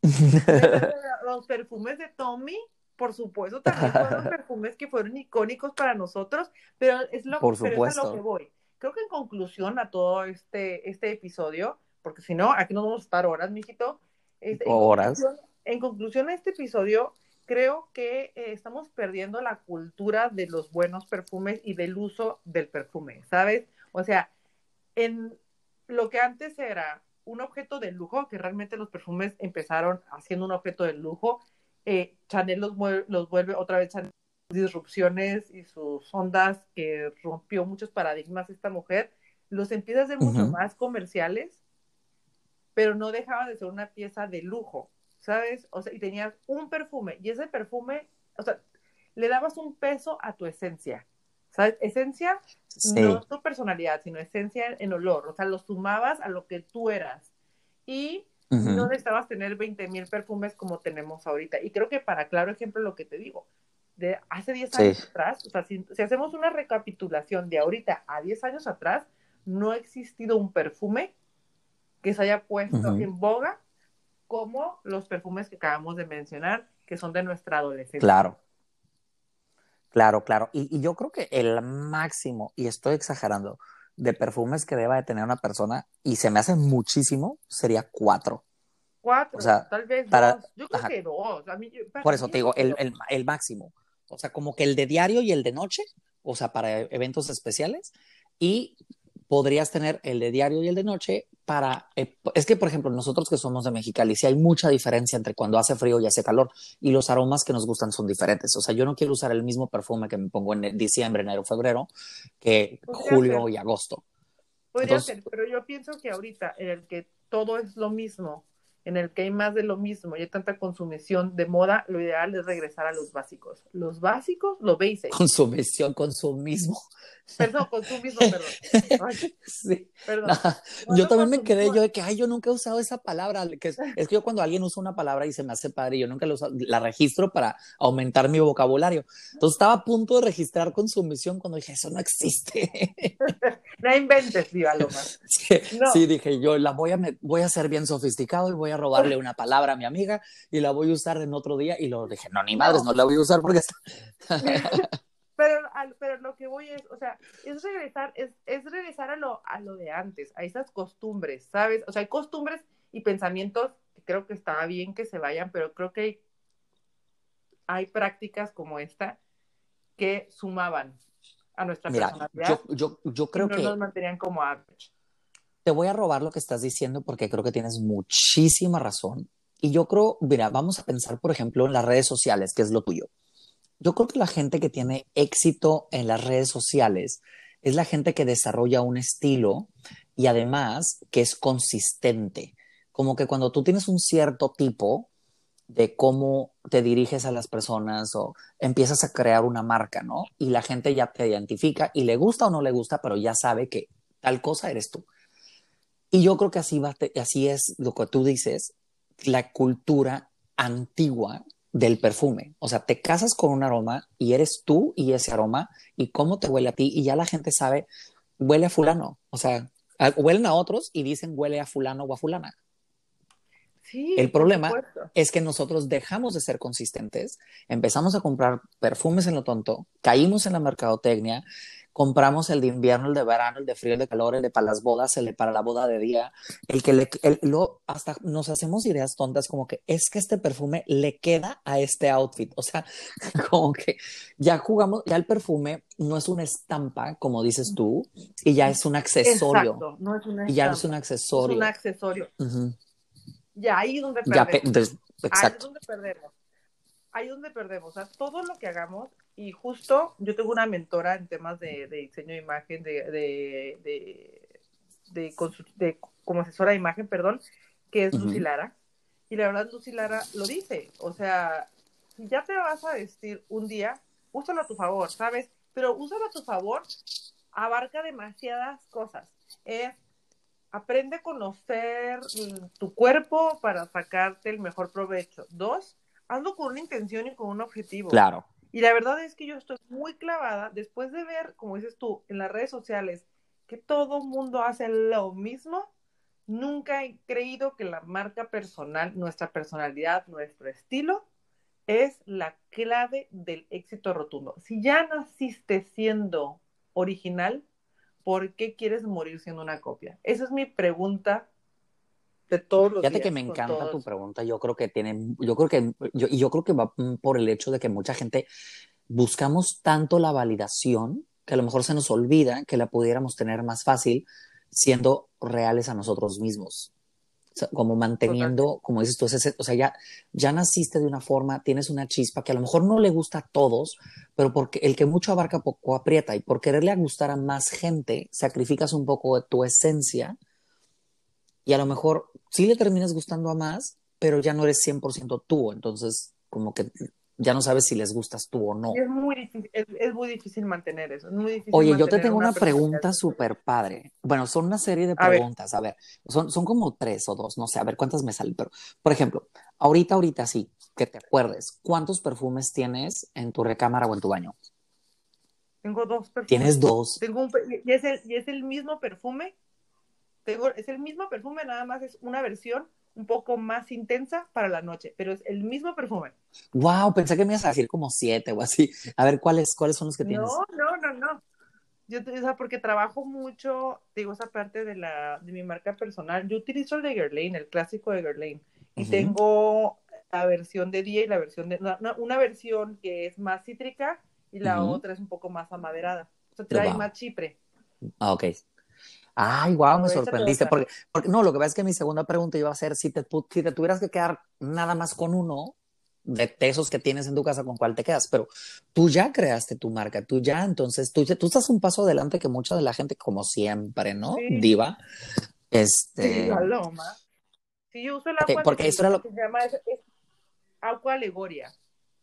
Speaker 1: Los perfumes de Tommy, por supuesto, también fueron perfumes que fueron icónicos para nosotros, pero es lo,
Speaker 2: Por
Speaker 1: pero es a
Speaker 2: supuesto.
Speaker 1: lo que voy. Creo que en conclusión a todo este, este episodio, porque si no, aquí nos vamos a estar horas, mijito. Este, en
Speaker 2: Horas.
Speaker 1: conclusión- En conclusión a este episodio, creo que eh, estamos perdiendo la cultura de los buenos perfumes y del uso del perfume, ¿sabes? O sea, en lo que antes era un objeto de lujo, que realmente los perfumes empezaron haciendo un objeto de lujo, eh, Chanel los, los vuelve otra vez Chanel disrupciones y sus ondas que rompió muchos paradigmas esta mujer, los empieza a hacer mucho
Speaker 2: Ujú.
Speaker 1: más comerciales, pero no dejaban de ser una pieza de lujo, ¿sabes? O sea, y tenías un perfume, y ese perfume, o sea, le dabas un peso a tu esencia, ¿Sabes? Esencia no tu personalidad, sino esencia en olor. O sea, lo sumabas a lo que tú eras. Y no necesitabas tener 20 mil perfumes como tenemos ahorita. Y creo que para claro ejemplo lo que te digo, de hace 10 años atrás, o sea, si, hacemos una recapitulación de ahorita a 10 años atrás, no ha existido un perfume que se haya puesto en boga como los perfumes que acabamos de mencionar, que son de nuestra adolescencia.
Speaker 2: Claro. Claro, claro. Y, yo creo que el máximo, y estoy exagerando, de perfumes que deba de tener una persona, y se me hace muchísimo, sería cuatro.
Speaker 1: Cuatro, o sea, tal vez para, dos. Yo creo que dos.
Speaker 2: por eso te digo, el, el, el, máximo. O sea, como que el de diario y el de noche, o sea, para eventos especiales, y podrías tener el de diario y el de noche para... Eh, es que, por ejemplo, nosotros que somos de Mexicali, sí hay mucha diferencia entre cuando hace frío y hace calor, y los aromas que nos gustan son diferentes. O sea, yo no quiero usar el mismo perfume que me pongo en diciembre, enero, febrero, que julio y agosto.
Speaker 1: Podría ser, pero yo pienso que ahorita en el que todo es lo mismo, en el que hay más de lo mismo y hay tanta consumición de moda, lo ideal es regresar a los básicos. Los básicos, lo veis.
Speaker 2: Consumición, consumismo.
Speaker 1: Perdón, consumismo, perdón.
Speaker 2: sí. Perdón. yo también me quedé yo de que, ay, yo nunca he usado esa palabra. Que es, que yo cuando alguien usa una palabra y se me hace padre, yo nunca la, la registro para aumentar mi vocabulario. Entonces estaba a punto de registrar consumición cuando dije, eso no existe.
Speaker 1: no inventes, viva
Speaker 2: Sí, sí, dije yo, la voy a, voy a ser bien sofisticado y voy a robarle una palabra a mi amiga y la voy a usar en otro día. Y luego dije, no, ni madres, no, la voy a usar porque está.
Speaker 1: pero, pero lo que voy es, o sea, es regresar, es, es regresar a lo, a lo de antes, a esas costumbres, ¿sabes? O sea, hay costumbres y pensamientos que creo que está bien que se vayan, pero creo que hay, hay prácticas como esta que sumaban a nuestra personalidad.
Speaker 2: Yo, yo, yo creo
Speaker 1: no
Speaker 2: que.
Speaker 1: nos mantenían como average.
Speaker 2: Te voy a robar lo que estás diciendo porque creo que tienes muchísima razón. Y yo creo, mira, vamos a pensar, por ejemplo, en las redes sociales, que es lo tuyo. Yo creo que la gente que tiene éxito en las redes sociales es la gente que desarrolla un estilo y además que es consistente. Como que cuando tú tienes un cierto tipo de cómo te diriges a las personas o empiezas a crear una marca, ¿no? Y la gente ya te identifica y le gusta o no le gusta, pero ya sabe que tal cosa eres tú. Y yo creo que así, va, así es lo que tú dices, la cultura antigua del perfume. O sea, te casas con un aroma y eres tú y ese aroma y cómo te huele a ti y ya la gente sabe, huele a fulano. O sea, huelen a otros y dicen huele a fulano o a fulana.
Speaker 1: Sí,
Speaker 2: el problema es que nosotros dejamos de ser consistentes, empezamos a comprar perfumes en lo tonto, caímos en la mercadotecnia compramos el de invierno, el de verano, el de frío, el de calor, el de para las bodas, el de para la boda de día, el que le, lo, hasta nos hacemos ideas tontas como que es que este perfume le queda a este outfit, o sea, como que ya jugamos, ya el perfume no es una estampa, como dices tú, y ya es un accesorio.
Speaker 1: Exacto, no es una
Speaker 2: y ya es un accesorio.
Speaker 1: Es un accesorio. Ya ahí es donde perdemos.
Speaker 2: Ahí
Speaker 1: es donde perdemos. Ahí es donde perdemos. O sea, todo lo que hagamos y justo yo tengo una mentora en temas de, diseño de imagen, de, de, de, como asesora de imagen, perdón, que es Lucy Lara. Y la verdad, Lucy Lara lo dice. O sea, si ya te vas a vestir un día, úsalo a tu favor, ¿sabes? Pero úsalo a tu favor abarca demasiadas cosas. Es aprende a conocer tu cuerpo para sacarte el mejor provecho. Dos, hazlo con una intención y con un objetivo.
Speaker 2: Claro.
Speaker 1: Y la verdad es que yo estoy muy clavada después de ver, como dices tú, en las redes sociales, que todo mundo hace lo mismo. Nunca he creído que la marca personal, nuestra personalidad, nuestro estilo, es la clave del éxito rotundo. Si ya naciste siendo original, ¿por qué quieres morir siendo una copia? Esa es mi pregunta de todos los
Speaker 2: Fíjate que me encanta tu pregunta. Yo creo que tiene, yo creo que, yo, y yo creo que va por el hecho de que mucha gente buscamos tanto la validación que a lo mejor se nos olvida que la pudiéramos tener más fácil siendo reales a nosotros mismos. Como manteniendo, como dices tú, ese, o sea, ya, ya naciste de una forma, tienes una chispa que a lo mejor no le gusta a todos, pero porque el que mucho abarca poco aprieta. Y por quererle gustar a más gente, sacrificas un poco de tu esencia y a lo mejor sí le terminas gustando a más, pero ya no eres 100% tú, entonces como que ya no sabes si les gustas tú o no.
Speaker 1: Es muy difícil, es, es muy difícil mantener eso. Es muy difícil
Speaker 2: Oye, yo te tengo una pregunta súper padre. Bueno, son una serie de
Speaker 1: A ver.
Speaker 2: preguntas. A ver, son, son como tres o dos, no sé, a ver cuántas me salen. Pero, por ejemplo, ahorita, ahorita sí, que te acuerdes, ¿cuántos perfumes tienes en tu recámara o en tu baño?
Speaker 1: Tengo dos perfumes.
Speaker 2: Tienes dos.
Speaker 1: Tengo un, y, es el, y es el mismo perfume. Tengo, es el mismo perfume, nada más es una versión un poco más intensa para la noche, pero es el mismo perfume.
Speaker 2: Wow, pensé que me ibas a decir como siete o así. A ver, ¿cuáles, cuáles son los que tienes?
Speaker 1: No, no, no, no. Yo, o sea, porque trabajo mucho, digo, esa parte de la, de mi marca personal. Yo utilizo el de Guerlain, el clásico de Guerlain. Y
Speaker 2: Ujú.
Speaker 1: tengo la versión de día y la versión de, una, una versión que es más cítrica y la
Speaker 2: Ujú.
Speaker 1: otra es un poco más amaderada. O sea, trae
Speaker 2: Wow.
Speaker 1: más chipre.
Speaker 2: Ah, ok. Ay, wow, me sorprendiste. Porque, porque- no, lo que pasa es que mi segunda pregunta iba a ser si te, si te tuvieras que quedar nada más con uno de esos que tienes en tu casa, ¿con cuál te quedas? Pero tú ya creaste tu marca, tú ya, entonces, tú, tú estás un paso adelante que mucha de la gente, como siempre, ¿no?
Speaker 1: Sí.
Speaker 2: Diva.
Speaker 1: Sí,
Speaker 2: Este,
Speaker 1: paloma. Sí, yo uso el agua
Speaker 2: porque eso era lo-
Speaker 1: se llama es, es agua alegoria.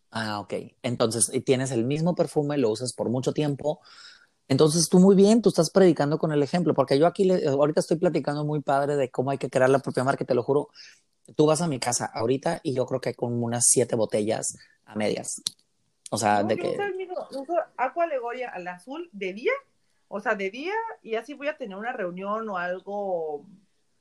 Speaker 2: Ah, ok. Entonces, y tienes el mismo perfume, lo usas por mucho tiempo. Entonces, tú muy bien, tú estás predicando con el ejemplo, porque yo aquí le- ahorita estoy platicando muy padre de cómo hay que crear la propia marca, te lo juro. Tú vas a mi casa ahorita y yo creo que como unas siete botellas a medias. O sea,
Speaker 1: No,
Speaker 2: de
Speaker 1: yo
Speaker 2: que
Speaker 1: uso el mismo, uso agua alegoria al azul de día, o sea, de día, y así voy a tener una reunión o algo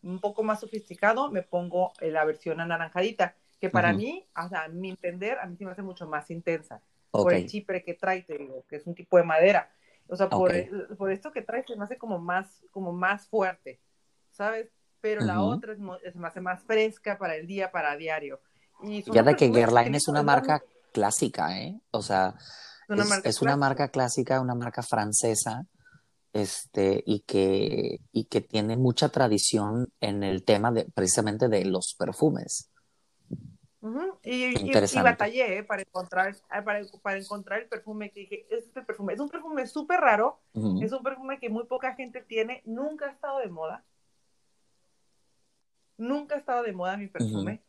Speaker 1: un poco más sofisticado, me pongo en la versión anaranjadita, que para
Speaker 2: Ujú.
Speaker 1: mí, o sea, a mi entender, a mí sí me hace mucho más intensa,
Speaker 2: Ok.
Speaker 1: por el chipre que trae, te digo, que es un tipo de madera. O sea, por,
Speaker 2: Ok.
Speaker 1: el- por esto que trae se me hace como más, como más fuerte, ¿sabes? Pero la otra es, se me hace más fresca para el día, para diario. Y son
Speaker 2: Fíjate
Speaker 1: los
Speaker 2: que Guerlain es una marca clásica, ¿eh? O sea,
Speaker 1: es una
Speaker 2: es,
Speaker 1: marca
Speaker 2: es una
Speaker 1: clásica.
Speaker 2: marca clásica, una marca francesa, este, y que, y que tiene mucha tradición en el tema de, precisamente de los perfumes.
Speaker 1: Ujú, Y, y- y
Speaker 2: Interesante.
Speaker 1: batallé eh, para encontrar ah, para, para encontrar el perfume que dije, este es el perfume. Es un perfume súper raro,
Speaker 2: Ujú.
Speaker 1: es un perfume que muy poca gente tiene, nunca ha estado de moda. Nunca ha estado de moda mi perfume,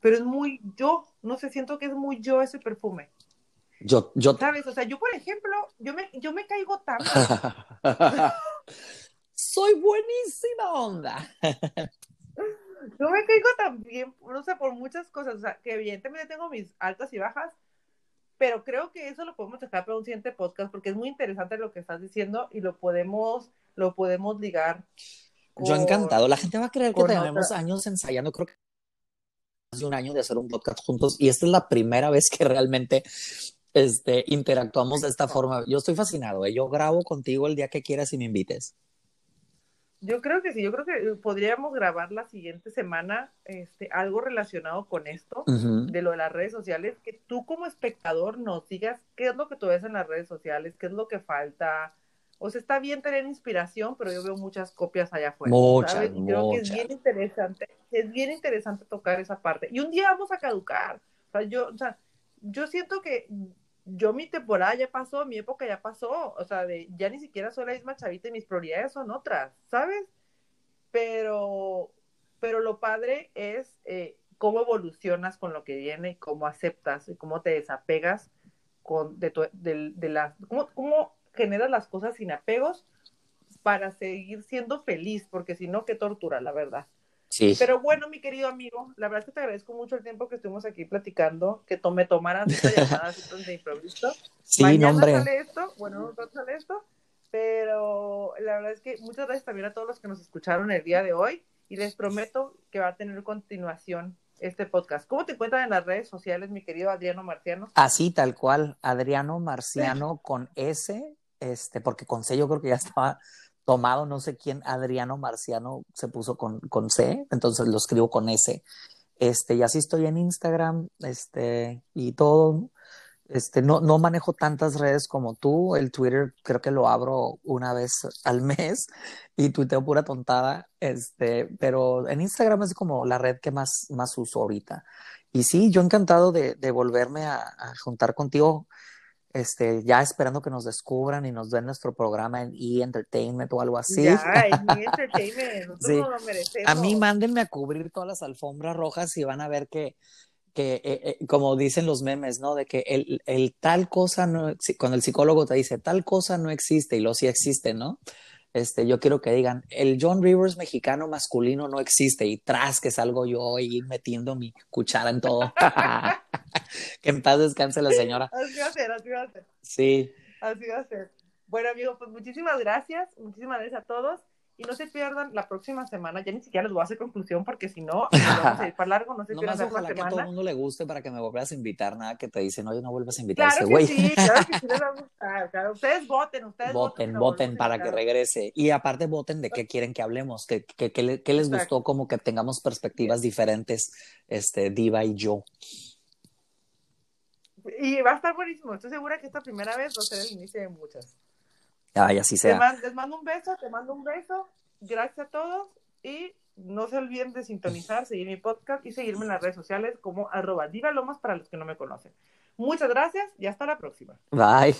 Speaker 1: pero es muy yo, no sé, siento que es muy yo ese perfume.
Speaker 2: Yo, yo,
Speaker 1: ¿Sabes? O sea, yo por ejemplo, yo me, yo me caigo tan.
Speaker 2: Soy buenísima onda.
Speaker 1: Yo me caigo también, no sé, por muchas cosas, o sea, que evidentemente tengo mis altas y bajas, pero creo que eso lo podemos dejar para un siguiente podcast porque es muy interesante lo que estás diciendo y lo podemos, lo podemos ligar.
Speaker 2: Yo
Speaker 1: con-
Speaker 2: encantado. La gente va a creer que tenemos
Speaker 1: otra-
Speaker 2: años ensayando, creo que más de un año de hacer un podcast juntos y esta es la primera vez que realmente este, interactuamos de esta forma. Yo estoy fascinado. ¿eh? Yo grabo contigo el día que quieras y me invites.
Speaker 1: Yo creo que sí, yo creo que podríamos grabar la siguiente semana este, algo relacionado con esto, de lo de las redes sociales, que tú como espectador nos digas qué es lo que tú ves en las redes sociales, qué es lo que falta. O sea, está bien tener inspiración, pero yo veo muchas copias allá afuera.
Speaker 2: Muchas,
Speaker 1: ¿sabes? Y creo que es
Speaker 2: muchas.
Speaker 1: bien interesante, es bien interesante tocar esa parte. Y un día vamos a caducar. O sea, yo, o sea, yo siento que yo mi temporada ya pasó, mi época ya pasó. O sea, de, ya ni siquiera soy la misma chavita y mis prioridades son otras, ¿sabes? Pero, pero lo padre es eh, cómo evolucionas con lo que viene y cómo aceptas y cómo te desapegas con, de, tu, de, de cómo, cómo generas las cosas sin apegos para seguir siendo feliz, porque si no, qué tortura, la verdad.
Speaker 2: Sí.
Speaker 1: Pero bueno, mi querido amigo, la verdad es que te agradezco mucho el tiempo que estuvimos aquí platicando, que me tomaras esta llamada de improviso.
Speaker 2: Sí,
Speaker 1: Mañana
Speaker 2: no, hombre.
Speaker 1: sale esto, bueno, no sale esto, pero la verdad es que muchas gracias también a todos los que nos escucharon el día de hoy y les prometo que va a tener continuación este podcast. ¿Cómo te encuentran en las redes sociales, mi querido Adriano Marciano?
Speaker 2: Así, tal cual. Adriano Marciano con S, este, porque con C yo creo que ya estaba tomado, no sé quién, Adriano Marciano se puso con, con C, entonces lo escribo con S. Este, y así estoy en Instagram, este, y todo. Este, no, no manejo tantas redes como tú. El Twitter creo que lo abro una vez al mes y tuiteo pura tontada. Este, pero en Instagram es como la red que más, más uso ahorita. Y sí, yo encantado de, de volverme a, a juntar contigo. Este, ya esperando que nos descubran y nos den nuestro programa en E! Entertainment o algo así.
Speaker 1: Ya, es mi entertainment, nosotros
Speaker 2: Sí.
Speaker 1: no lo merecemos.
Speaker 2: A mí mándenme a cubrir todas las alfombras rojas y van a ver que, que eh, eh, como dicen los memes, ¿no? De que el, el, tal cosa no, cuando el psicólogo te dice tal cosa no existe y lo sí existe, ¿no? Este, yo quiero que digan, el John Rivers mexicano masculino no existe y tras que salgo yo ahí metiendo mi cuchara en todo. que en paz descanse la señora.
Speaker 1: Así va a ser, así va a ser.
Speaker 2: Sí.
Speaker 1: Así va a ser. Bueno, amigo, pues muchísimas gracias, muchísimas gracias a todos. Y no se pierdan la próxima semana, ya ni siquiera les voy a hacer conclusión porque si no, vamos a ir para largo, no se pierdan
Speaker 2: la
Speaker 1: ojalá
Speaker 2: que a todo el mundo le guste para que me vuelvas a invitar, nada que te dicen, oye, no vuelvas a invitar
Speaker 1: claro
Speaker 2: a ese güey.
Speaker 1: Sí, claro que sí les va a gustar, claro. Ustedes voten, ustedes
Speaker 2: voten. Voten, voten para que regrese. Y aparte voten de qué quieren que hablemos, que, que, que les gustó como que tengamos perspectivas diferentes, este, Diva y yo.
Speaker 1: Y va a estar buenísimo, estoy segura que esta primera vez va a ser el inicio de muchas.
Speaker 2: Ay, así sea.
Speaker 1: Mando, les mando un beso, te mando un beso. Gracias a todos y no se olviden de sintonizar, seguir mi podcast y seguirme en las redes sociales como arroba divalomas para los que no me conocen. Muchas gracias y hasta la próxima.
Speaker 2: Bye.